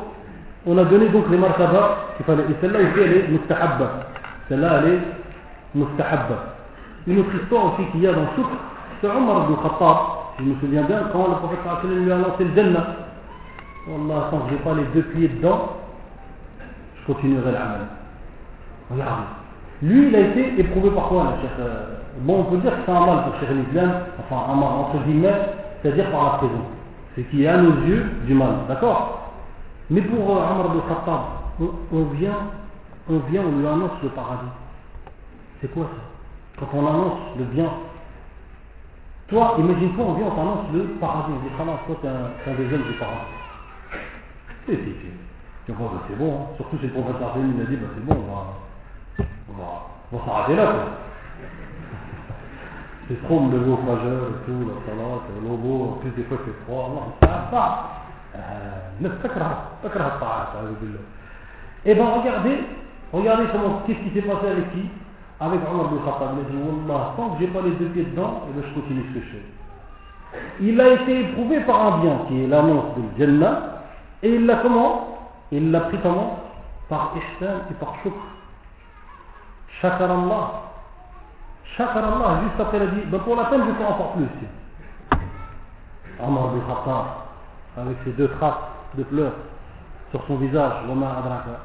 on a donné donc les martaba qu'il fallait. Et celle-là aussi, elle est mustahabba. Celle-là, elle est mustahabba. Une autre histoire aussi qu'il y a dans le souk, c'est Omar ibn Khattab, je me souviens bien, quand le prophète lui a lancé le Jannah. Tant que je n'ai pas les deux pieds dedans, je continuerai l'amal. Lui, il a été éprouvé par quoi, le cheikh Bon, on peut dire que c'est un mal pour Cheikh l'Islam, enfin un mal entre guillemets, c'est-à-dire par la prison. Ce qui est à nos yeux du mal, d'accord? Mais pour euh, Amr Khattab, on, on, vient, on vient, on lui annonce le paradis. C'est quoi ça? Quand on annonce le bien. Toi, imagine-toi, on vient, on t'annonce le paradis. On dit, toi, t'es un, un des jeunes du paradis. C'est, c'est, c'est. c'est bon, hein. surtout si le professeur il a dit, bah, c'est bon, on va on va s'arrêter là. Quoi. C'est trop me lever au fajr et tout, la salat, l'eau en plus des fois c'est froid. Non, ça va pas. Et ben regardez, regardez comment, qu'est-ce qui s'est passé avec qui? Avec Omar bin Khattab. Il a dit, Wallah, tant que j'ai pas les deux pieds dedans, et ben je continue ce que. Il a été éprouvé par un bien qui est l'annonce de Jannah, et il l'a comment? Il l'a pris comment? Par ihsan et par shukr. Shakar Allah. Shakar Allah, juste après il a dit, pour la peine je fais encore plus. Omar bin Khattab, avec ses deux traces de pleurs sur son visage, Omar Adraka,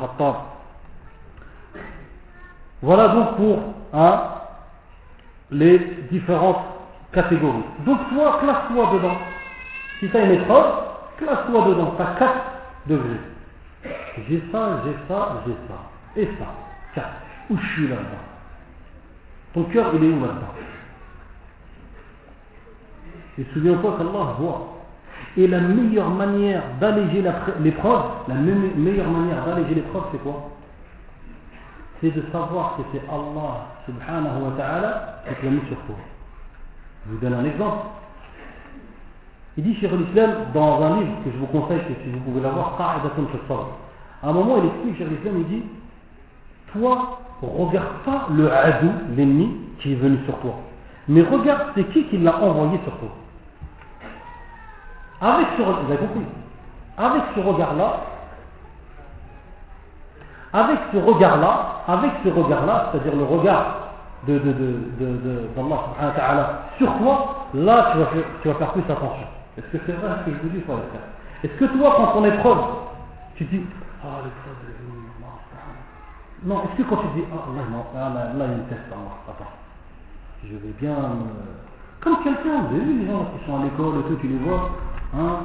Khattab. Voilà donc pour hein, les différentes catégories. Donc toi, classe-toi dedans. Si tu as une épreuve, classe-toi dedans. Tu as 4 degrés. J'ai ça, j'ai ça, j'ai ça. Et ça. Où je suis là-dedans? Ton cœur, il est où là-dedans Et souviens-toi qu'Allah voit. Et la meilleure manière d'alléger l'épreuve, la meilleure manière d'alléger l'épreuve, c'est quoi? C'est de savoir que c'est Allah subhanahu wa ta'ala qui l'a mis sur toi. Je vous donne un exemple. Il dit chez l'Islam, dans un livre que je vous conseille, que si vous pouvez l'avoir, à un moment, il explique, chez l'Islam, il dit toi, regarde pas le adou, l'ennemi, qui est venu sur toi. Mais regarde c'est qui qui l'a envoyé sur toi. Avec ce, vous avez compris Avec ce regard-là, avec ce regard-là, avec ce regard-là, c'est-à-dire le regard de, de, de, ta'ala sur toi, là tu vas, faire, tu vas faire plus attention. Est-ce que c'est vrai ce que je vous dis, frère Est-ce que toi, quand on épreuve, tu dis, ah est venue, non, est-ce que quand tu dis, ah Allah, non, là, là, il me teste, Allah, attends, je vais bien me... Comme quelqu'un, vous avez vu les gens qui sont à l'école tout, tu les vois, hein,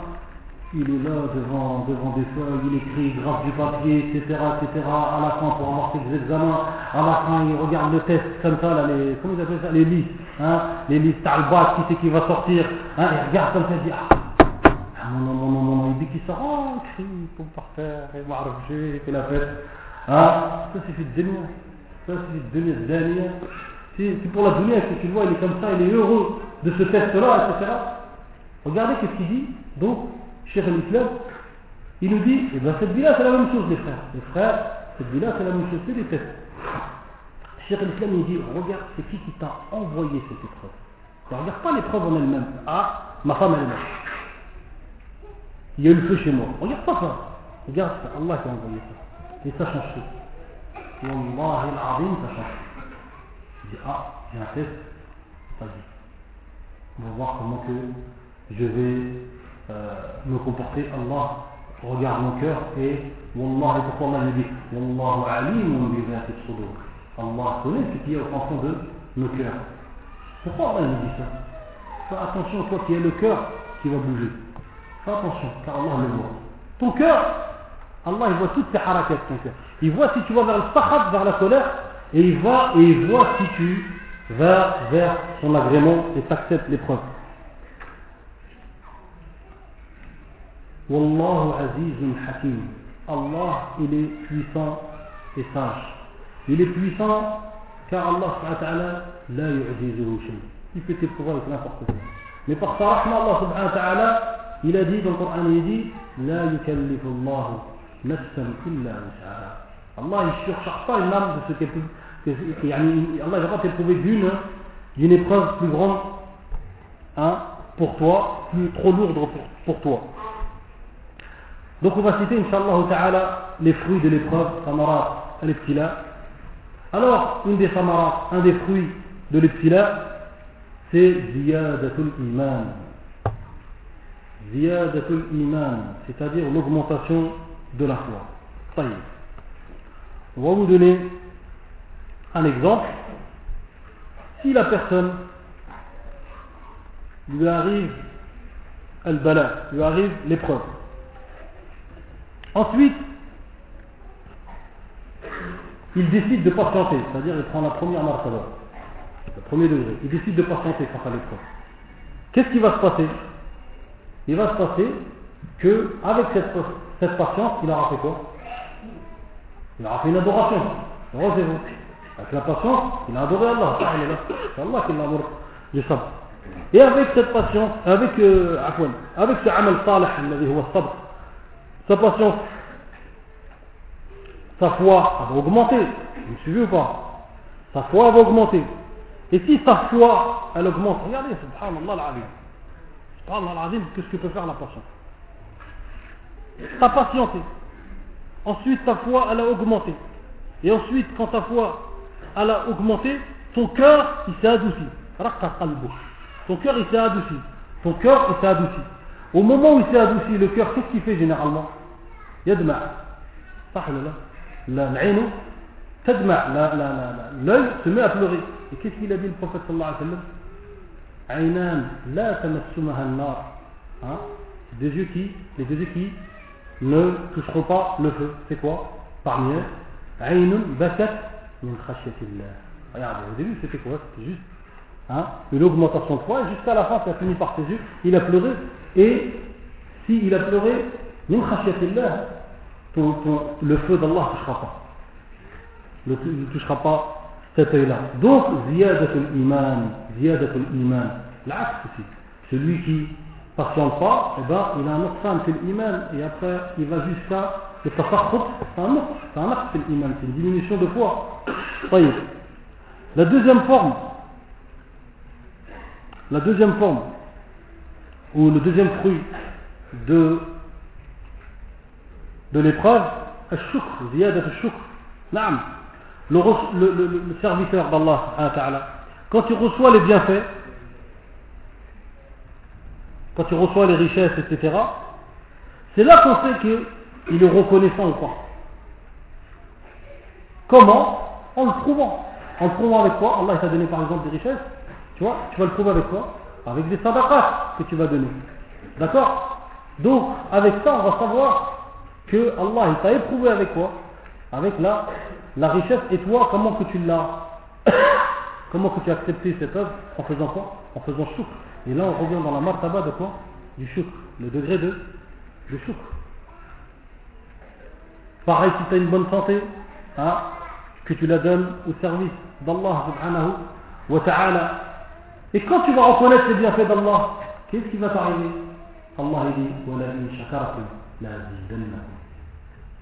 il est là devant, devant des feuilles, il écrit, grave du papier, etc., etc. À la fin, pour avoir ses examens, à la fin, il regarde le test comme ça, là, les, comment ils appellent ça, les listes, hein, les listes Albat, qui c'est qui va sortir, hein, il regarde comme ça, il dit, ah, mon nom, mon nom, mon nom, il dit qu'il sort, oh, il crie, il tombe par terre, il m'a il fait la fête, hein, ça c'est fait de ça c'est fait dernier, c'est pour la dunya que tu vois, il est comme ça, il est heureux de ce test-là, etc. Regardez qu'est-ce qu'il dit, donc, Cheikh l'Islam, il nous dit, eh bien cette vie-là c'est la même chose les frères. Les frères, cette vie-là c'est la même chose, c'est des tests. Cheikh l'Islam il dit, regarde c'est qui qui t'a envoyé cette épreuve. Ne regarde pas l'épreuve en elle-même. Ah, ma femme elle-même. Il y a eu le feu chez moi. Regarde pas ça. Regarde, c'est Allah qui a envoyé ça. Et ça change tout. Wallah al-azim, ça change tout. Il dit, ah, j'ai un test. Vas-y. On va voir comment que je vais euh, me comporter, Allah regarde mon cœur et Wallah, et pourquoi Allah dit Wallahu alimun bi sudur. Allah connaît ce qui est au fond de nos cœurs. Pourquoi Allah nous dit ça? Fais attention, toi qui as le cœur qui va bouger. Fais attention, car Allah le voit. Ton cœur, Allah il voit toutes tes cœur. Il voit si tu vas vers le sakhat, vers la colère, et il voit, et il voit si tu vas vers son agrément et t'acceptes l'épreuve. Wallahu azizun hakim. Allah, il est puissant et sage. Il est puissant car Allah la. Il peut t'éprouver avec n'importe quoi. Mais par sa Allah subhanahu wa ta'ala, il a dit dans le Coran, il dit La yukallifu Allah. Allah, ne surcharge pas une âme de ce qu'elle peut. Allah, il va t'éprouver d'une d'une épreuve plus grande hein, pour toi, plus trop lourde pour, pour toi. Donc on va citer, Inch'Allah Ta'ala, les fruits de l'épreuve, samarat al-ibtila. Alors, une des samarat, un des fruits de l'ibtila, c'est ziyadatul iman. Ziyadatul iman, c'est-à-dire l'augmentation de la foi. On va vous donner un exemple. Si la personne lui arrive al-bala, lui arrive l'épreuve, Ensuite, il décide de patienter, c'est-à-dire il prend la première marque le premier degré. Il décide de patienter face à l'épreuve. Qu'est-ce qui va se passer? Il va se passer que avec cette, patience, il aura fait quoi? Il aura fait une adoration. Heureusement. Avec la patience, il a adoré Allah. C'est Allah qui du sabr. Et avec cette patience, avec, euh, avec ce amal salih, sa patience, sa foi va augmenter. Vous me suivez ou pas? Sa foi va augmenter. Et si sa foi, elle augmente, regardez, subhanallah al-azim. Subhanallah al-azim, qu'est-ce que peut faire la patience? t'as patienté. Ensuite, ta foi, elle a augmenté. Et ensuite, quand ta foi, elle a augmenté, ton cœur, il s'est adouci. Ton cœur, il s'est adouci. Ton cœur, il s'est adouci. Au moment où il s'est adouci, le cœur, qu'est-ce qu'il fait généralement? Yadma. L'œil se met à pleurer. Et qu'est-ce qu'il a dit le prophète sallallahu alayhi wa sallam? Hein? Des yeux qui, les deux yeux qui ne toucheront pas le feu. C'est quoi? Parmi eux, Aynun Batat min Regardez, au début c'était quoi? C'était juste hein, une augmentation de foi, et jusqu'à la fin ça fini par ses yeux, il a pleuré, et s'il si a pleuré, min le feu d'Allah ne touchera pas. Ne, ne touchera pas cet œil-là. Donc, ziyadatul iman, ziyadatul iman, l'axe aussi, celui qui patiente pas eh ben, il a un autre fan c'est l'iman et après il va jusqu'à le tafakhut c'est un autre c'est un acte c'est l'iman c'est une diminution de foi la deuxième forme la deuxième forme ou le deuxième fruit de, de l'épreuve, الشكر زيادة الشكر نعم le, le, le, le serviteur d'Allah quand il reçoit les bienfaits quand il reçoit les richesses etc c'est là qu'on sait qu'il est reconnaissant ou pas. Comment? En le prouvant en le prouvant avec quoi? Allah t'a donné par exemple des richesses. Tu vois tu vas le prouver avec quoi? Avec des sadaqas que tu vas donner. D'accord? Donc avec ça on va savoir que Allah t'a éprouvé avec quoi? Avec la, la richesse. Et toi comment que tu l'as? Comment que tu as accepté cette œuvre? En faisant quoi? En faisant chouk. Et là on revient dans la martaba de quoi? Du chouk. Le degré de, de chouk. Pareil si tu as une bonne santé, hein, que tu la donnes au service d'Allah subhanahu wa ta'ala. Et quand tu vas reconnaître les bienfaits d'Allah, qu'est-ce qui va t'arriver? Allah dit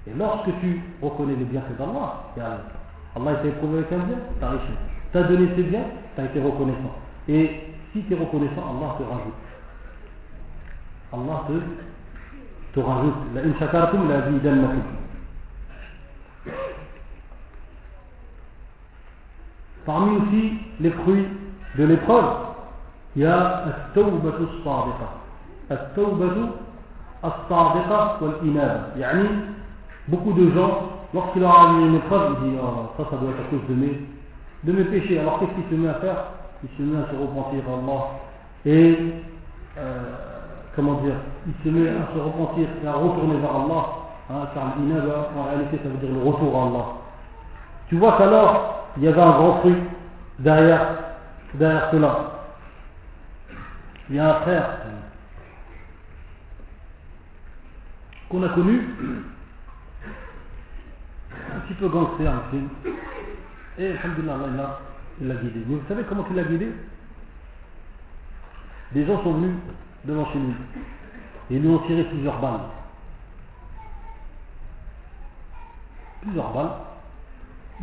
et lorsque tu reconnais les bienfaits d'Allah, Allah t'a éprouvé avec un bien, t'as riche. T'as donné ses biens, t'as été reconnaissant. Et si tu es reconnaissant, Allah te rajoute. Allah te, te rajoute. La in shakartum la zidannakum. Parmi aussi les fruits de l'épreuve, il y a التوبة الصادقة. التوبة الصادقة والإنابة. يعني beaucoup de gens, lorsqu'il leur arrive une épreuve, ils disent oh, ça, ça doit être à cause de mes, de mes péchés. Alors qu'est-ce qu'il se met à faire Il se met à se repentir à Allah. Et, euh, comment dire, il se met à se repentir et à retourner vers Allah. Hein, car l'inaba, en réalité, ça veut dire le retour à Allah. Tu vois qu'alors, il y avait un grand fruit derrière, derrière cela. Il y a un frère qu'on a connu un petit peu gangster en film. Et Alhamdulillah, il l'a guidé. Mais vous savez comment il l'a guidé? Des gens sont venus devant chez lui et lui ont tiré plusieurs balles. Plusieurs balles.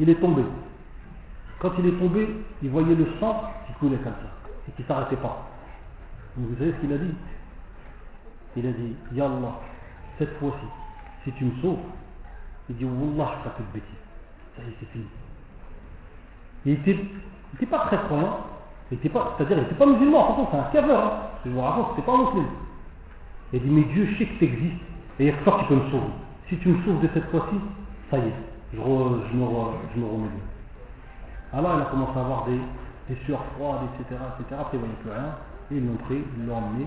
Il est tombé. Quand il est tombé, il voyait le sang qui coulait comme ça et qui ne s'arrêtait pas. vous savez ce qu'il a dit? Il a dit Ya Allah, cette fois-ci, si tu me sauves, il dit Wallah, je fais de bêtises. Ça y est, c'est fini. Il était, n'était pas très croyant, c'est-à-dire il n'était pas musulman, attention, c'est un serveur, hein. je vous raconte, c'était pas un musulman. Il dit Mais Dieu, je sais que tu existes, et il y a que toi qui peux me sauver. Si tu me sauves de cette fois-ci, ça y est, je, me, remets. Alors il a commencé à avoir des, sueurs froides, etc., etc. Après il voyait plus rien, et ils l'ont pris, ils l'ont emmené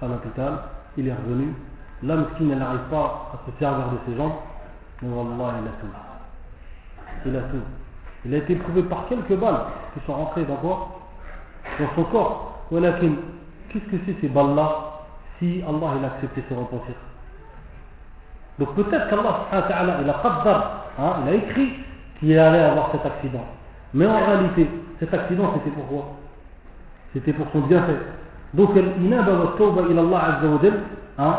à l'hôpital, il est revenu. L'homme qui n'arrive pas à se servir de ses jambes, mais Wallah, il a tout. Il a tout. Il a été prouvé par quelques balles qui sont rentrées d'abord dans son corps. Qu'est-ce que c'est ces balles-là si Allah a accepté se repentir? Donc peut-être qu'Allah il a hein, il a écrit qu'il allait avoir cet accident. Mais en réalité, cet accident c'était pour quoi? C'était pour son bienfait. Donc l'inaba wa tawba ila Allah hein,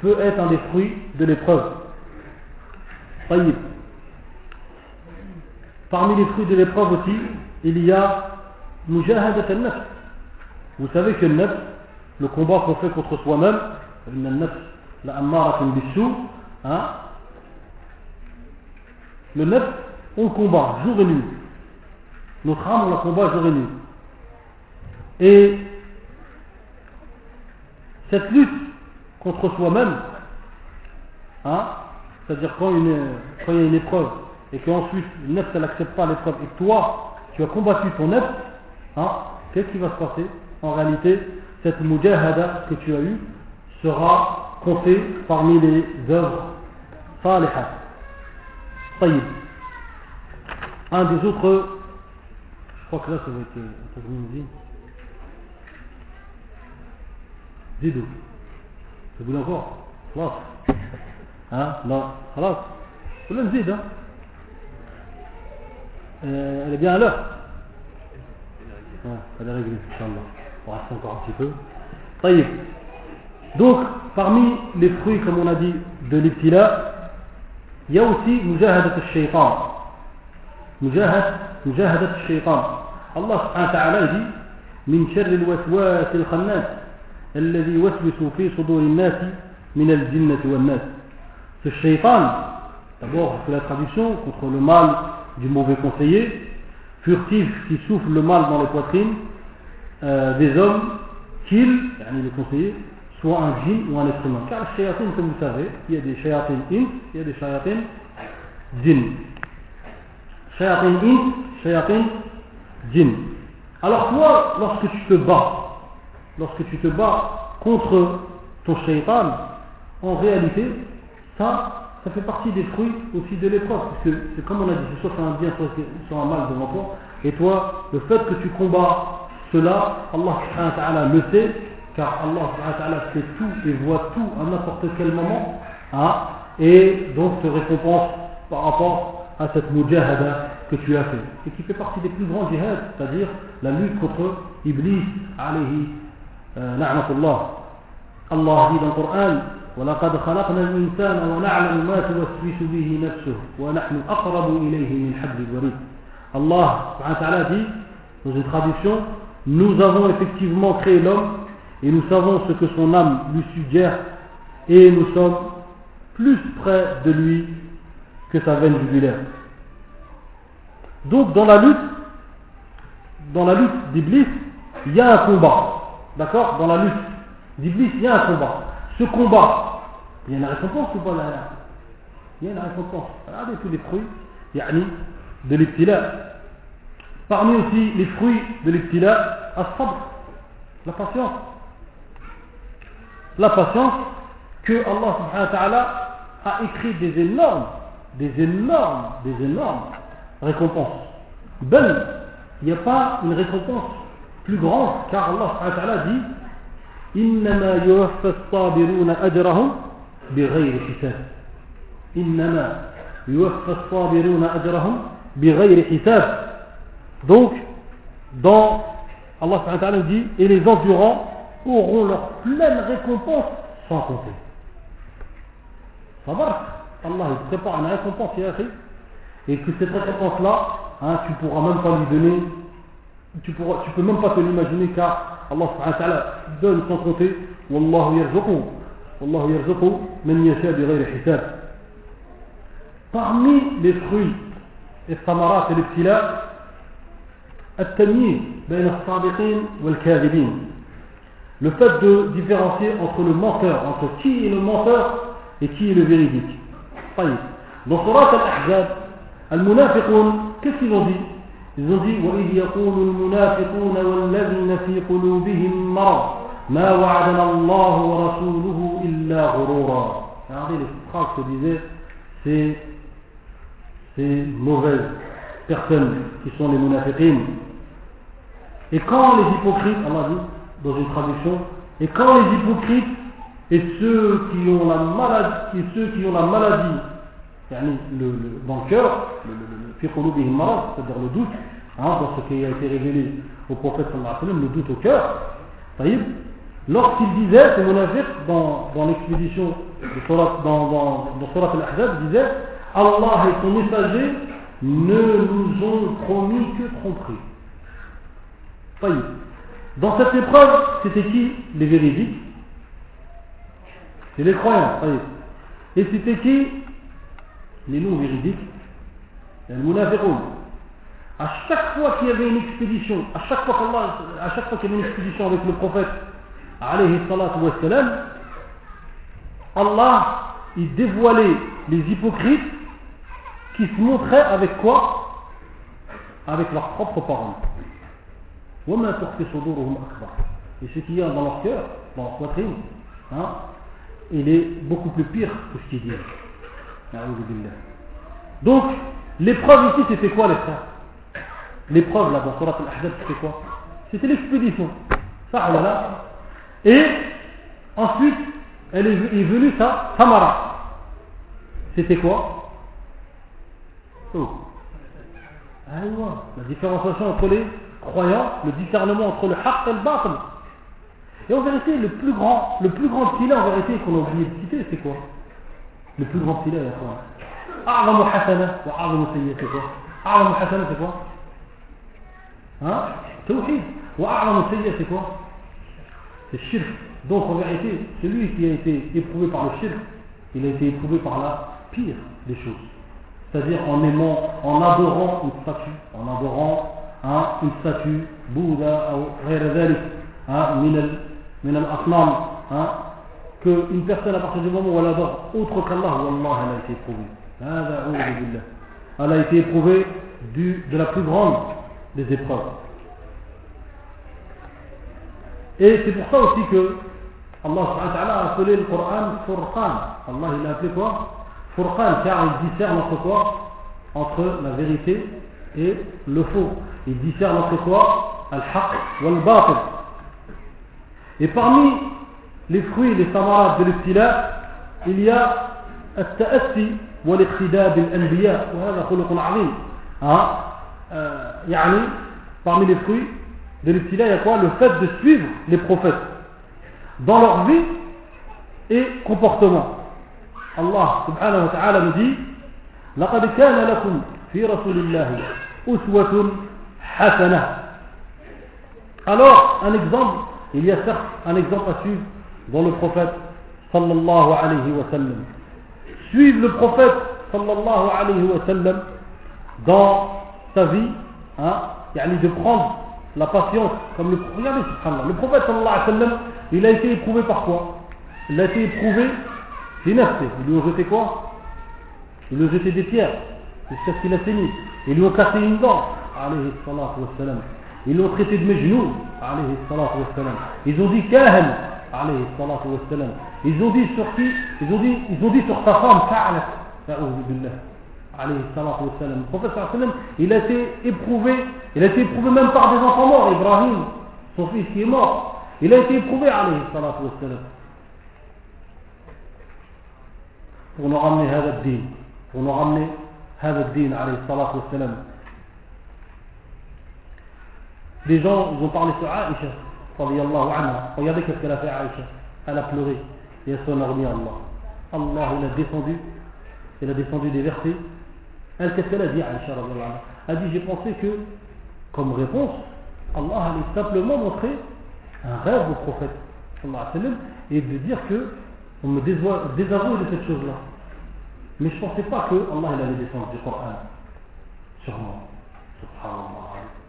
peut être un des fruits de l'épreuve. Parmi les fruits de l'épreuve aussi, il y a mujahadat al-nafs. Vous savez que le nafs, le combat qu'on fait contre soi-même, hein, le nafs, on combat jour et nuit. Notre âme, on la combat jour et nuit. Et cette lutte contre soi-même, hein, c'est-à-dire quand, il y a une épreuve et qu'ensuite le elle n'accepte pas l'épreuve et toi tu as combattu ton nefs, hein, qu'est-ce qui va se passer? En réalité, cette mujahada que tu as eue sera comptée parmi les œuvres salihah. Taïb. Un des autres, je crois que là ça va être euh, Zidou. Ça vous encore? Hein? Non. Là. Là, Zid, hein ها elle est bien à l'heure elle est réglée Inch'Allah on reste encore un petit peu طيب donc parmi les fruits comme on a dit de l'ibtila il y a aussi مجاهدة الشيطان مجاهد مجاهدة الشيطان الله سبحانه وتعالى dit من شر الوسواس الخناس الذي يوسوس في صدور الناس من الجنة والناس ce shaitan d'abord c'est la traduction contre le mal du mauvais conseiller furtif qui souffle le mal dans les poitrines euh, des hommes qu'il, le conseiller soit un djinn ou un être humain. Car les shayatin comme vous savez il y a des shayatin ins il y a des shayatin djinn shayatin ins shayatin djinn alors toi lorsque tu te bats lorsque tu te bats contre ton shaitan, en réalité, ça, ça fait partie des fruits aussi de l'épreuve. Parce que c'est comme on a dit, soit c'est un bien, soit c'est un mal devant toi. Et toi, le fait que tu combats cela, Allah le sait, car Allah sait tout et voit tout à n'importe quel moment. Hein. Et donc te récompense par rapport à cette mujahada que tu as fait. Et qui fait partie des plus grands jihads, c'est-à-dire la lutte contre Iblis, alayhi, euh, Allah dit dans le Coran, ولقد خلقنا الإنسان ونعلم ما توسوس به نفسه ونحن أقرب إليه من حبل الوريد Allah ta'ala dit dans une traduction nous avons effectivement créé l'homme et nous savons ce que son âme lui suggère et nous sommes plus près de lui que sa veine jugulaire donc dans la lutte dans la lutte d'Iblis il y a un combat D'accord Dans la lutte d'Iblis, il y a un combat. Ce combat, il y a une récompense ou pas là Il y a une récompense. Regardez tous les fruits yani, de l'ibtila. Parmi aussi les fruits de l'ibtila, la patience. La patience que Allah subhanahu wa ta'ala a écrit des énormes, des énormes, des énormes récompenses. Ben, il n'y a pas une récompense plus grand, car Allah ta'ala dit إنما يوفى الصابرون أجرهم بغير حساب إنما يوفى الصابرون أجرهم بغير حساب donc dans Allah ta'ala dit et les endurants auront leur pleine récompense sans compter savoir Allah il prépare une récompense et que cette récompense là hein, tu pourras même pas lui donner tu pourras, tu peux même pas te l'imaginer car Allah subhanahu wa ta'ala donne sans compter Wallahu yarzuqu Wallahu yarzuqu man yasha bighayri hisab Parmi les fruits et samarat et les ptila التمييز بين الصادقين والكاذبين le fait de différencier entre le menteur entre qui est le menteur et qui est le véridique طيب dans surat al-ahzab al-munafiqun qu'est-ce qu'ils ont dit Dit وإذ يقول المنافقون والذين في قلوبهم مرض ما وعدنا الله ورسوله إلا غرورا Regardez les phrases que disaient ces, ces mauvaises personnes qui sont les munafiqines. Et quand les hypocrites, Allah dit dans une traduction, et quand les hypocrites et ceux qui ont la maladie, et ceux qui ont la maladie yani le, le, dans le cœur, c'est-à-dire le doute, hein, dans ce qui a été révélé au prophète sallallahu alayhi wa sallam, le doute au cœur, lorsqu'il disait, ce munafiq, dans, dans l'expédition dans, dans, dans Surat al-Ahzab, il disait Allah et son messager ne nous ont promis que tromperie. Dans cette épreuve, c'était qui Les véridiques? C'est les croyants. Et c'était qui les noms véridiques. À chaque fois qu'il y avait une expédition, à chaque fois qu'Allah, à chaque fois qu'il y avait une expédition avec le prophète, alayhi Allah, il dévoilait les hypocrites qui se montraient avec quoi? Avec leurs propres paroles. Et ce qu'il y a dans leur cœur, dans leur poitrine, hein, il est beaucoup plus pire que ce qu'ils disent. Donc, l'épreuve ici, c'était quoi les L'épreuve là dans Surat al-Ahzab, c'était quoi? C'était l'expédition. Ça, là. Et ensuite, elle est, venue ça, Samara. C'était quoi? Oh. La différenciation entre les croyants, le discernement entre le haqq et le batil. Et en vérité, le plus grand, le plus grand filet en vérité qu'on a oublié de citer, c'est quoi? le plus grand filet à quoi أعظم حسنة وأعظم سيئة c'est quoi أعظم حسنة c'est quoi hein توحيد وأعظم سيئة c'est quoi c'est shirk. Donc en vérité, celui qui a été éprouvé par le shirk, il a été éprouvé par la pire des choses. C'est-à-dire en aimant, en adorant une statue, en adorant hein, une statue, Bouddha ou hein, min al-asnam, hein, qu'une personne à partir du moment où elle adore autre qu'Allah, Wallah, elle a été éprouvée. Elle a été éprouvée du, de la plus grande des épreuves. Et c'est pour ça aussi que Allah a appelé le Coran Furqan. Allah il a appelé quoi? Furqan, car il discerne entre quoi? Entre la vérité et le faux. Il discerne entre quoi? Al-Haq wal-Batil. Et parmi les fruits, les samarats de l'ibtila, il y a التأسي والاقتداء بالأنبياء وهذا خلق عظيم ها يعني parmi les fruits de l'ibtila il y a quoi le fait de suivre les prophètes dans leur vie et comportement Allah subhanahu wa ta'ala nous dit لقد كان لكم في رسول الله أسوة حسنة alors un exemple il y a certes un exemple à suivre dans le prophète sallallahu alayhi wa sallam. Suivre le prophète sallallahu alayhi wa sallam dans sa vie, hein, de prendre la patience, comme le, regardez, le prophète sallallahu alayhi wa sallam, il a été éprouvé par quoi Il a été éprouvé, nafté, ils lui ont jeté quoi Ils lui ont jeté des pierres, jusqu'à ce qu'il a saigné. Ils lui ont cassé une dent, alayhi salatu wa sallam. Ils l'ont traité de genoux, alayhi salatu wa sallam. Ils ont dit kahan, ils ont dit sur qui Ils ont dit, ils ont dit sur sa femme, Le prophète il a été éprouvé, il a été éprouvé même par des enfants morts, Ibrahim, son fils qui est mort. Il a été éprouvé, alayhi salatu wassalam. Pour nous ramener هذا الدين, pour nous ramener هذا الدين, alayhi salatu wassalam. Des gens, ils ont parlé sur Aïcha, Regardez ce qu'elle a fait Aïcha. Elle a pleuré et elle s'en a remis à Allah. Allah, il a descendu, il a descendu des versets. Elle, qu'est-ce qu'elle a dit à Aïcha Elle a dit, j'ai pensé que, comme réponse, Allah allait simplement montrer un rêve au prophète et de dire que on me désavoue de cette chose-là. Mais je ne pensais pas que Allah allait descendre du Coran sur moi.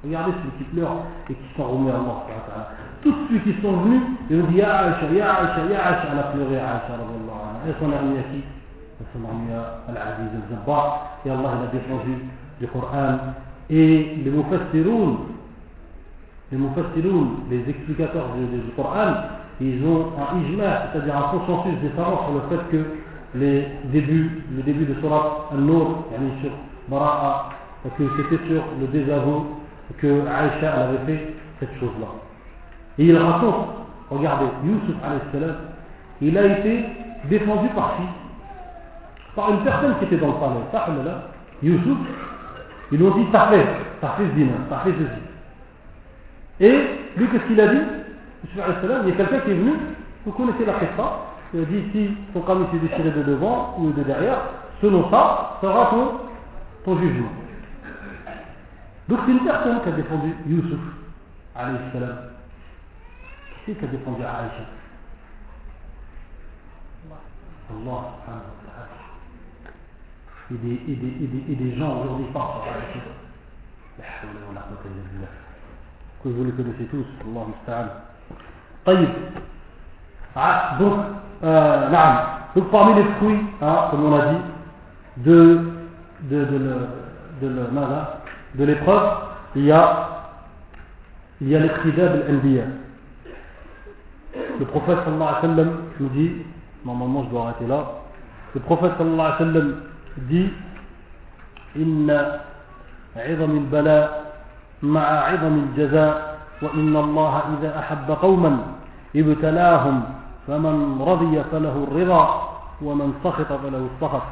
Regardez ceux qui pleurent et qui sont remis à Allah. Tous ceux qui sont venus, ils ont dit Ya Aïcha, Ya Aïcha, Ya Aïcha. Elle a pleuré Aïcha, et son ami à qui Elle s'en a remis à Al-Aziz al-Zabbar. Et Allah il a défendu du Coran. Et les Mufassiroun, les Mufassiroun, les explicateurs du, du Coran, ils ont un ijma, c'est-à-dire un consensus des savants sur le fait que les débuts, le début de Surat Al-Nur, sur Bara'a, que c'était sur le désaveu que Aïcha avait fait cette chose-là. Et il raconte, regardez, Yusuf salam, il a été défendu par qui? Par une personne qui était dans le palais. Yusuf, ils lui ont dit T'as fait, t'as fait ceci. Et lui, qu'est-ce qu'il a dit? Yusuf salam, il y a quelqu'un qui est venu, vous connaissez la question, il a dit Si ton camion s'est déchiré de devant ou de derrière, selon ça, sera ton, ton jugement. Donc c'est une personne qui a défendu salam. Qui c'est qui a défendu Aïcha Allah subhanahu wa ta'ala. Et des, et, des, et, des, et des gens aujourd'hui parlent sur Aïcha. La hawla wa la quwwata illa billah. Que vous les connaissez tous, Allah musta'an. طيب ah, donc, euh, donc parmi les fruits, hein, comme on a dit, de, de, de, de, de, de, de l'épreuve, il y a il y a al-anbiya. Le prophète sallallahu alayhi wa sallam nous dit, normalement je dois arrêter là, le prophète sallallahu alayhi wa sallam dit إن عظم البلاء مع عظم الجزاء وإن الله إذا أحب قوما ابتلاهم فمن رضي فله الرضا ومن سخط فله السخط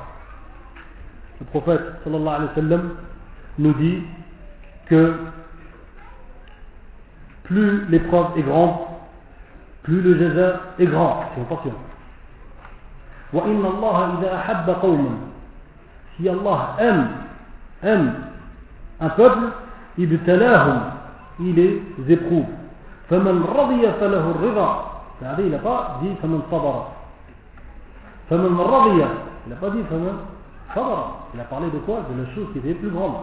Le prophète sallallahu alayhi wa sallam nous dit que plus l'épreuve est grande, plus le jaza est grand. Attention. Si Allah aime, aime un peuple, il les éprouve. C'est-à-dire, il n'a pas dit Faman sabara. Faman radiya. Il n'a pas dit Faman sabara. Il a parlé de quoi De la chose qui était plus grande.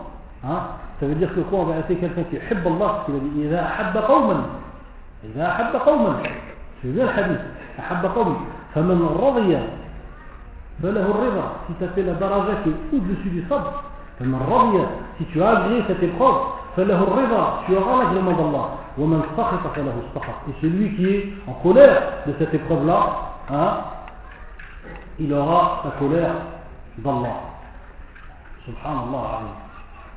Hein Ça veut dire que quoi On va arrêter quelqu'un qui hibba Allah, qui a dit إذا أحب قوما إذا أحب قوما C'est bien le hadith. أحب قوما فمن رضي فله الرضا si tu as fait la daraja qui est au-dessus du sabr فمن رضي si tu as agréé cette épreuve فله الرضا tu auras l'agrément d'Allah ومن سخط فله السخط et celui qui est en colère de cette épreuve là hein, il aura la colère d'Allah subhanallah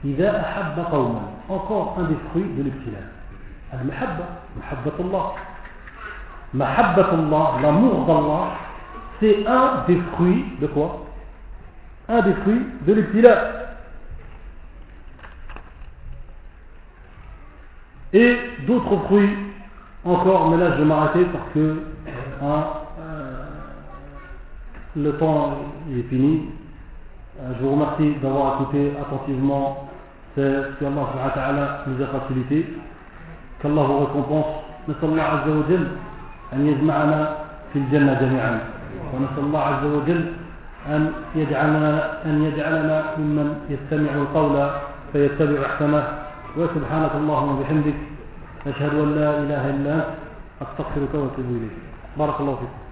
إذا أحب قوما encore un des fruits de l'ibtila المحبة محبة الله محبة الله l'amour d'Allah c'est un des fruits de quoi Un des fruits de l'ibtila. Et d'autres fruits encore, mais là je vais m'arrêter parce que hein, euh, le temps est fini. Euh, je vous remercie d'avoir écouté attentivement ce que Allah nous a facilité. Qu'Allah vous récompense. نسأل الله عز وجل أن يجمعنا في الجنة جميعا. ونسأل الله عز وجل أن يجعلنا أن يجعلنا ممن يستمع القول فيتبع أحسنه. وسبحانك اللهم وبحمدك أشهد أن لا إله إلا أنت أستغفرك وأتوب إليك. بارك الله فيكم